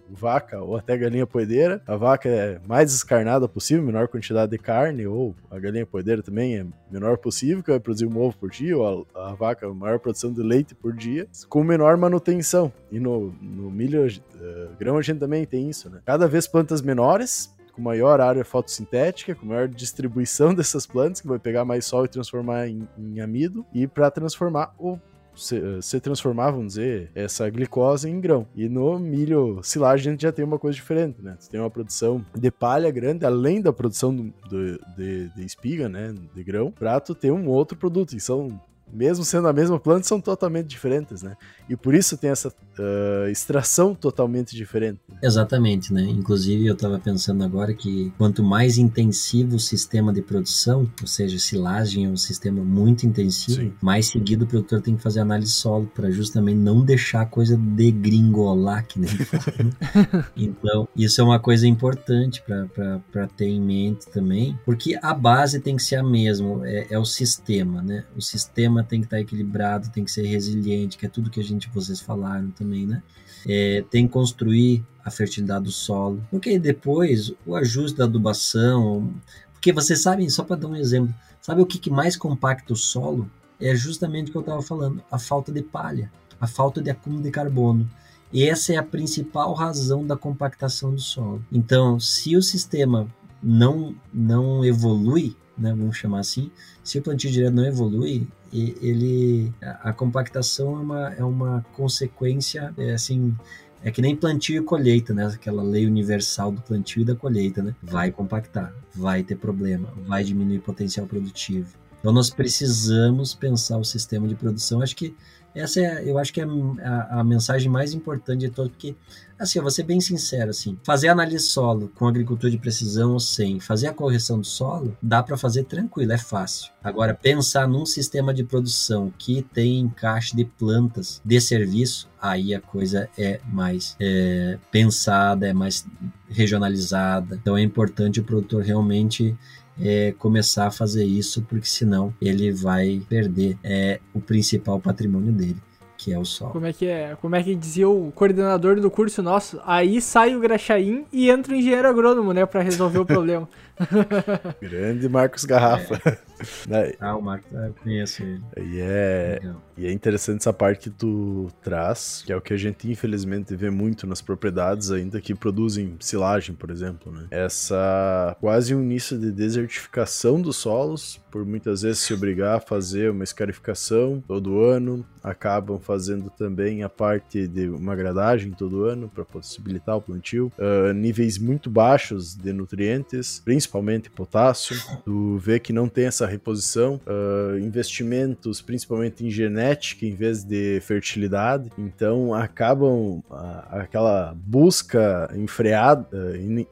vaca ou até galinha poedeira, a vaca é mais descarnada possível, menor quantidade de carne, ou a galinha poedeira também é menor possível, que vai produzir um ovo por dia, ou a, a vaca maior produção de leite por dia, com menor manutenção. E no, no milho, uh, grão a gente também tem isso, né? Cada vez plantas menores, com maior área fotossintética, com maior distribuição dessas plantas, que vai pegar mais sol e transformar em, em amido, e para transformar o se, transformar, vamos dizer, essa glicose em grão. E no milho silagem a gente já tem uma coisa diferente, né? Você tem uma produção de palha grande, além da produção do, do de, de, espiga, né? De grão, para tu ter um outro produto. E são mesmo sendo a mesma planta, são totalmente diferentes, né? E por isso tem essa uh, extração totalmente diferente. Exatamente, né? Inclusive eu estava pensando agora que quanto mais intensivo o sistema de produção, ou seja, silagem é um sistema muito intensivo, Sim. mais seguido o produtor tem que fazer análise solo para justamente não deixar a coisa degringolar, que nem fala. Né? então, isso é uma coisa importante para ter em mente também, porque a base tem que ser a mesma, é, é o sistema, né? O sistema tem que estar equilibrado, tem que ser resiliente, que é tudo que a gente vocês falaram também, né? É, tem que construir a fertilidade do solo, porque depois o ajuste da adubação, porque vocês sabem, só para dar um exemplo, sabe o que, que mais compacta o solo? É justamente o que eu estava falando, a falta de palha, a falta de acúmulo de carbono. E essa é a principal razão da compactação do solo. Então, se o sistema não, não evolui, né, vamos chamar assim, se o plantio direto não evolui, ele a compactação é uma, é uma consequência é assim é que nem plantio e colheita, né? Aquela lei universal do plantio e da colheita, né? Vai compactar, vai ter problema, vai diminuir potencial produtivo. Então nós precisamos pensar o sistema de produção. Acho que essa é, eu acho que é a, a, mensagem mais importante de todo, porque, assim, eu vou ser bem sincero, assim, fazer análise solo com agricultura de precisão ou sem, fazer a correção do solo, dá para fazer tranquilo, é fácil. Agora, pensar num sistema de produção que tem encaixe de plantas de serviço, aí a coisa é mais é, pensada, é mais regionalizada. Então, é importante o produtor realmente é, começar a fazer isso, porque senão ele vai perder é, o principal patrimônio dele que é o sol. Como é que é? Como é que dizia o coordenador do curso nosso? Aí sai o Graxaim e entra o engenheiro agrônomo, né, para resolver o problema. Grande Marcos Garrafa. É. ah, o Marcos, eu conheço ele. E é, e é interessante essa parte que tu traz, que é o que a gente infelizmente vê muito nas propriedades ainda que produzem silagem, por exemplo, né? Essa quase um início de desertificação dos solos, por muitas vezes se obrigar a fazer uma escarificação todo ano, acabam fazendo também a parte de uma gradagem todo ano para possibilitar o plantio, uh, níveis muito baixos de nutrientes, principalmente principalmente potássio. Tu vê que não tem essa reposição, uh, investimentos principalmente em genética em vez de fertilidade. Então acabam uh, aquela busca enfreada. In,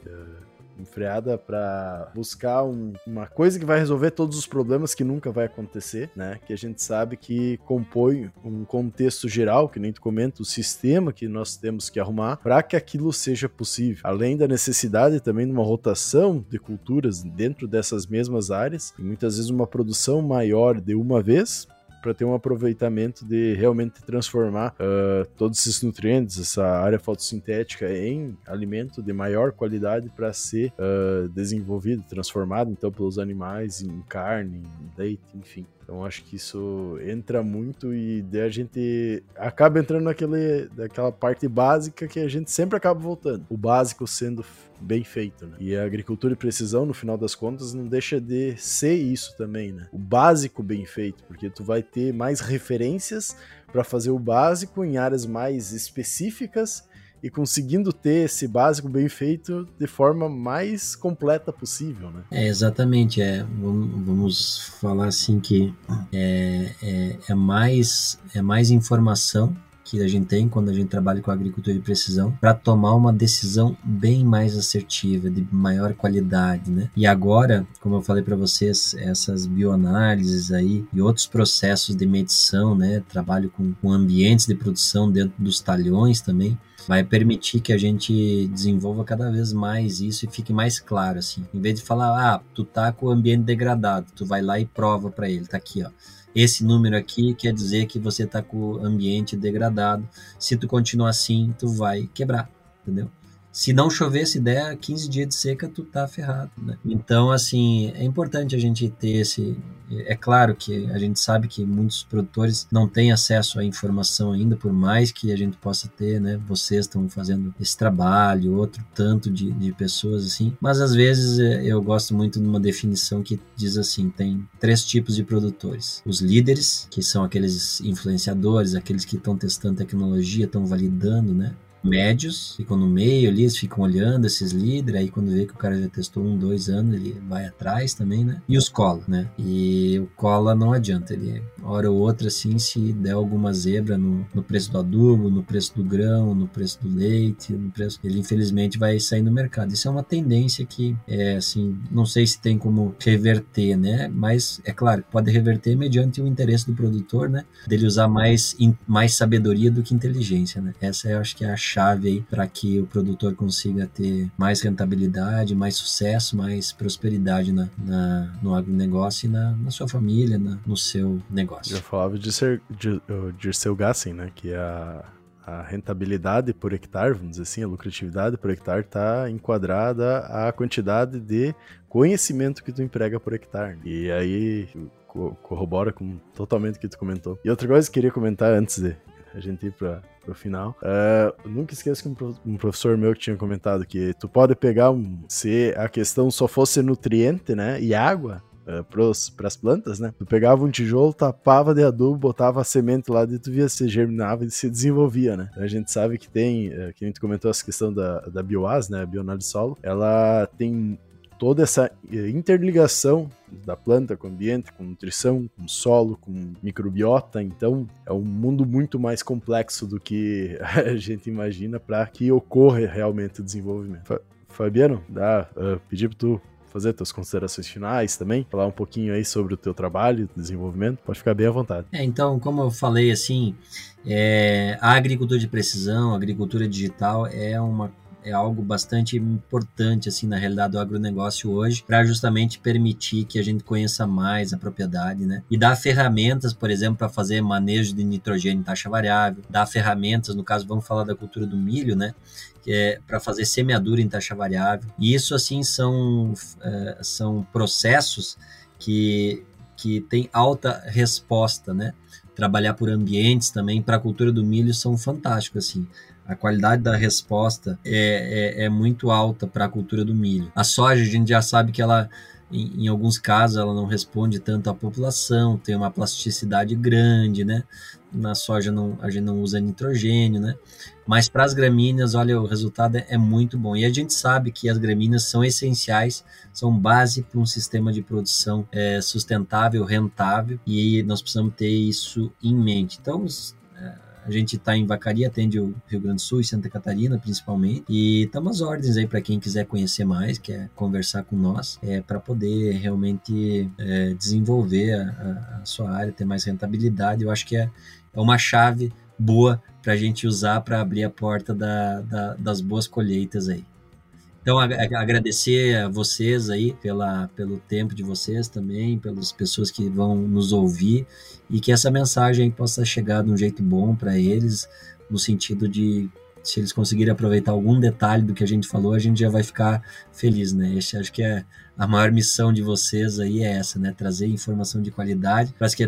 enfreada para buscar um, uma coisa que vai resolver todos os problemas que nunca vai acontecer, né? Que a gente sabe que compõe um contexto geral, que nem tu comenta, o sistema que nós temos que arrumar para que aquilo seja possível. Além da necessidade também de uma rotação de culturas dentro dessas mesmas áreas, e muitas vezes uma produção maior de uma vez, para ter um aproveitamento de realmente transformar uh, todos esses nutrientes, essa área fotossintética, em alimento de maior qualidade para ser uh, desenvolvido, transformado então pelos animais em carne, em leite, enfim. Então acho que isso entra muito e daí a gente acaba entrando naquele, naquela parte básica que a gente sempre acaba voltando. O básico sendo bem feito, né? E a agricultura de precisão, no final das contas, não deixa de ser isso também, né? O básico bem feito, porque tu vai ter mais referências para fazer o básico em áreas mais específicas e conseguindo ter esse básico bem feito de forma mais completa possível, né? É, exatamente. É, vamos, falar assim que é, é, é, mais, é mais informação que a gente tem quando a gente trabalha com agricultura de precisão para tomar uma decisão bem mais assertiva, de maior qualidade, né? E agora, como eu falei para vocês, essas bioanálises aí e outros processos de medição, né? Trabalho com, com ambientes de produção dentro dos talhões também, vai permitir que a gente desenvolva cada vez mais isso e fique mais claro assim. Em vez de falar, ah, tu tá com o ambiente degradado, tu vai lá e prova para ele, tá aqui, ó esse número aqui quer dizer que você está com o ambiente degradado. Se tu continuar assim, tu vai quebrar, entendeu? Se não chover, se der 15 dias de seca, tu tá ferrado, né? Então, assim, é importante a gente ter esse... É claro que a gente sabe que muitos produtores não têm acesso à informação ainda, por mais que a gente possa ter, né? Vocês estão fazendo esse trabalho, outro tanto de, de pessoas, assim. Mas, às vezes, é, eu gosto muito de uma definição que diz assim, tem três tipos de produtores. Os líderes, que são aqueles influenciadores, aqueles que estão testando tecnologia, estão validando, né? Médios, ficam no meio ali, eles ficam olhando esses líderes, aí quando vê que o cara já testou um, dois anos, ele vai atrás também, né? E os cola, né? E o cola não adianta, ele hora ou outra, assim, se der alguma zebra no, no preço do adubo, no preço do grão, no preço do leite, no preço, ele infelizmente vai sair no mercado. Isso é uma tendência que, é assim, não sei se tem como reverter, né? Mas, é claro, pode reverter mediante o interesse do produtor, né? Dele usar mais, mais sabedoria do que inteligência, né? Essa eu acho que é a chave aí para que o produtor consiga ter mais rentabilidade, mais sucesso, mais prosperidade na, na no agronegócio e na, na sua família, na, no seu negócio. Eu falava de ser de, de seu Gassen, né? Que a a rentabilidade por hectare, vamos dizer assim, a lucratividade por hectare está enquadrada à quantidade de conhecimento que tu emprega por hectare. E aí corrobora com totalmente o que tu comentou. E outra coisa que eu queria comentar antes de a gente ir para pro final. Uh, nunca esqueço que um professor meu tinha comentado que tu pode pegar um. Se a questão só fosse nutriente, né? E água, Uh, para as plantas, né? Tu pegava um tijolo, tapava de adubo, botava a semente lá e tu via se germinava e se desenvolvia, né? A gente sabe que tem, uh, que a gente comentou essa questão da, da bioas, né? A bionálise solo, ela tem toda essa eh, interligação da planta com o ambiente, com nutrição, com solo, com microbiota. Então, é um mundo muito mais complexo do que a gente imagina para que ocorra realmente o desenvolvimento. Fabiano, dá, uh, pedir para tu fazer tuas considerações finais também, falar um pouquinho aí sobre o teu trabalho, desenvolvimento, pode ficar bem à vontade. É, então, como eu falei assim, é, a agricultura de precisão, a agricultura digital é uma é algo bastante importante assim na realidade do agronegócio hoje para justamente permitir que a gente conheça mais a propriedade, né? E dar ferramentas, por exemplo, para fazer manejo de nitrogênio em taxa variável, dar ferramentas, no caso vamos falar da cultura do milho, né? É para fazer semeadura em taxa variável. E isso assim são é, são processos que que tem alta resposta, né? Trabalhar por ambientes também para a cultura do milho são fantásticos assim a qualidade da resposta é, é, é muito alta para a cultura do milho. A soja, a gente já sabe que ela em, em, alguns casos ela não responde tanto à população, tem uma plasticidade grande, né? Na soja não, a gente não usa nitrogênio, né? Mas para as gramíneas, olha, o resultado é, é, muito bom. E a gente sabe que as gramíneas são essenciais, são base para um sistema de produção é, sustentável, rentável, e nós precisamos ter isso em mente. Então, a gente está em Vacaria, atende o Rio Grande do Sul e Santa Catarina, principalmente. E estamos às ordens aí para quem quiser conhecer mais, quer conversar com nós, é, para poder realmente é, desenvolver a, a, sua área, ter mais rentabilidade. Eu acho que é, é uma chave boa para a gente usar para abrir a porta da, da, das boas colheitas aí. Então, agradecer a vocês aí pela, pelo tempo de vocês também, pelas pessoas que vão nos ouvir e que essa mensagem possa chegar de um jeito bom para eles, no sentido de se eles conseguirem aproveitar algum detalhe do que a gente falou, a gente já vai ficar feliz, né? Esse, acho que é a maior missão de vocês aí é essa, né? Trazer informação de qualidade para que,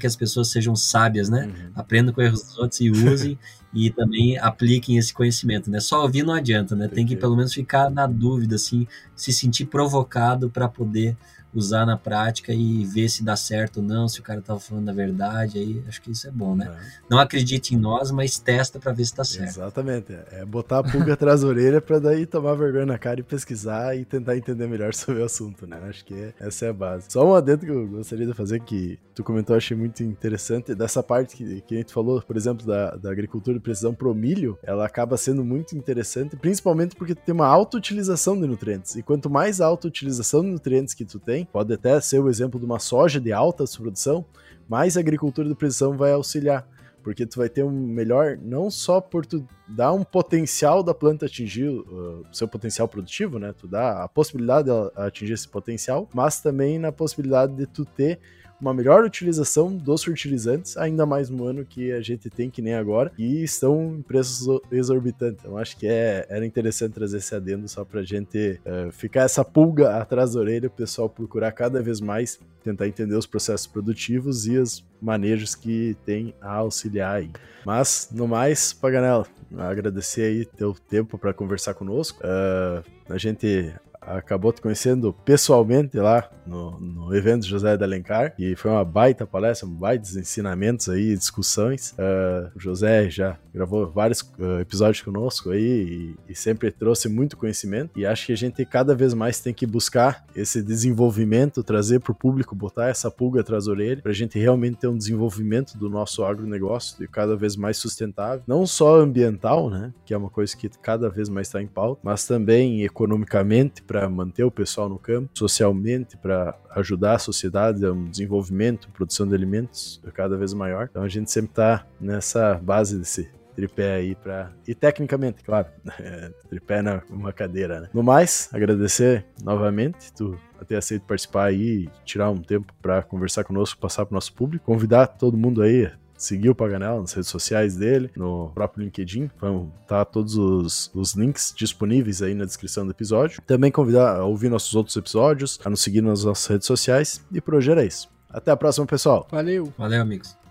que as pessoas sejam sábias, né? Uhum. Aprendam com erros dos outros e usem e também apliquem esse conhecimento, né? Só ouvir não adianta, né? Tem que pelo menos ficar na dúvida, assim, se sentir provocado para poder usar na prática e ver se dá certo ou não, se o cara estava falando a verdade, aí acho que isso é bom, né? É. Não acredite em nós, mas testa para ver se está certo. Exatamente, é botar a pulga atrás da orelha para daí tomar vergonha na cara e pesquisar e tentar entender melhor sobre o assunto, né? Acho que essa é a base. Só um adendo que eu gostaria de fazer que tu comentou, achei muito interessante, dessa parte que, que a gente falou, por exemplo, da, da agricultura de precisão pro milho, ela acaba sendo muito interessante, principalmente porque tem uma alta utilização de nutrientes. E quanto mais alta utilização de nutrientes que tu tem, pode até ser o exemplo de uma soja de alta produção, mas a agricultura de precisão vai auxiliar, porque tu vai ter um melhor, não só por tu dar um potencial da planta atingir o uh, seu potencial produtivo, né? Tu dá a possibilidade de atingir esse potencial, mas também na possibilidade de tu ter uma melhor utilização dos fertilizantes, ainda mais no ano que a gente tem, que nem agora, e estão em preços exorbitantes. Então acho que é, era interessante trazer esse adendo só pra gente uh, ficar essa pulga atrás da orelha, o pessoal procurar cada vez mais tentar entender os processos produtivos e os manejos que tem a auxiliar aí. Mas, no mais, Paganella, agradecer aí teu tempo para conversar conosco. Uh, a gente acabou te conhecendo pessoalmente lá no, no evento José de Alencar. E foi uma baita palestra, um baita ensinamentos aí, discussões. Uh, José já gravou vários uh, episódios conosco aí e, e, sempre trouxe muito conhecimento. E acho que a gente cada vez mais tem que buscar esse desenvolvimento, trazer para o público, botar essa pulga atrás da orelha para a gente realmente ter um desenvolvimento do nosso agronegócio de cada vez mais sustentável, não só ambiental, né, que é uma coisa que cada vez mais está em pauta, mas também economicamente para manter o pessoal no campo, socialmente para ajudar a sociedade a um desenvolvimento, produção de alimentos cada vez maior. Então a gente sempre está nessa base desse tripé aí para e tecnicamente, claro, tripé na uma cadeira, né? No mais, agradecer novamente tu ter aceito participar aí, tirar um tempo para conversar conosco, passar para o nosso público, convidar todo mundo aí seguir o Paganella nas redes sociais dele, no próprio LinkedIn. Vão estar tá todos os, os links disponíveis aí na descrição do episódio. Também convidar a ouvir nossos outros episódios, a nos seguir nas nossas redes sociais. E por hoje era isso. Até a próxima, pessoal. Valeu. Valeu, amigos.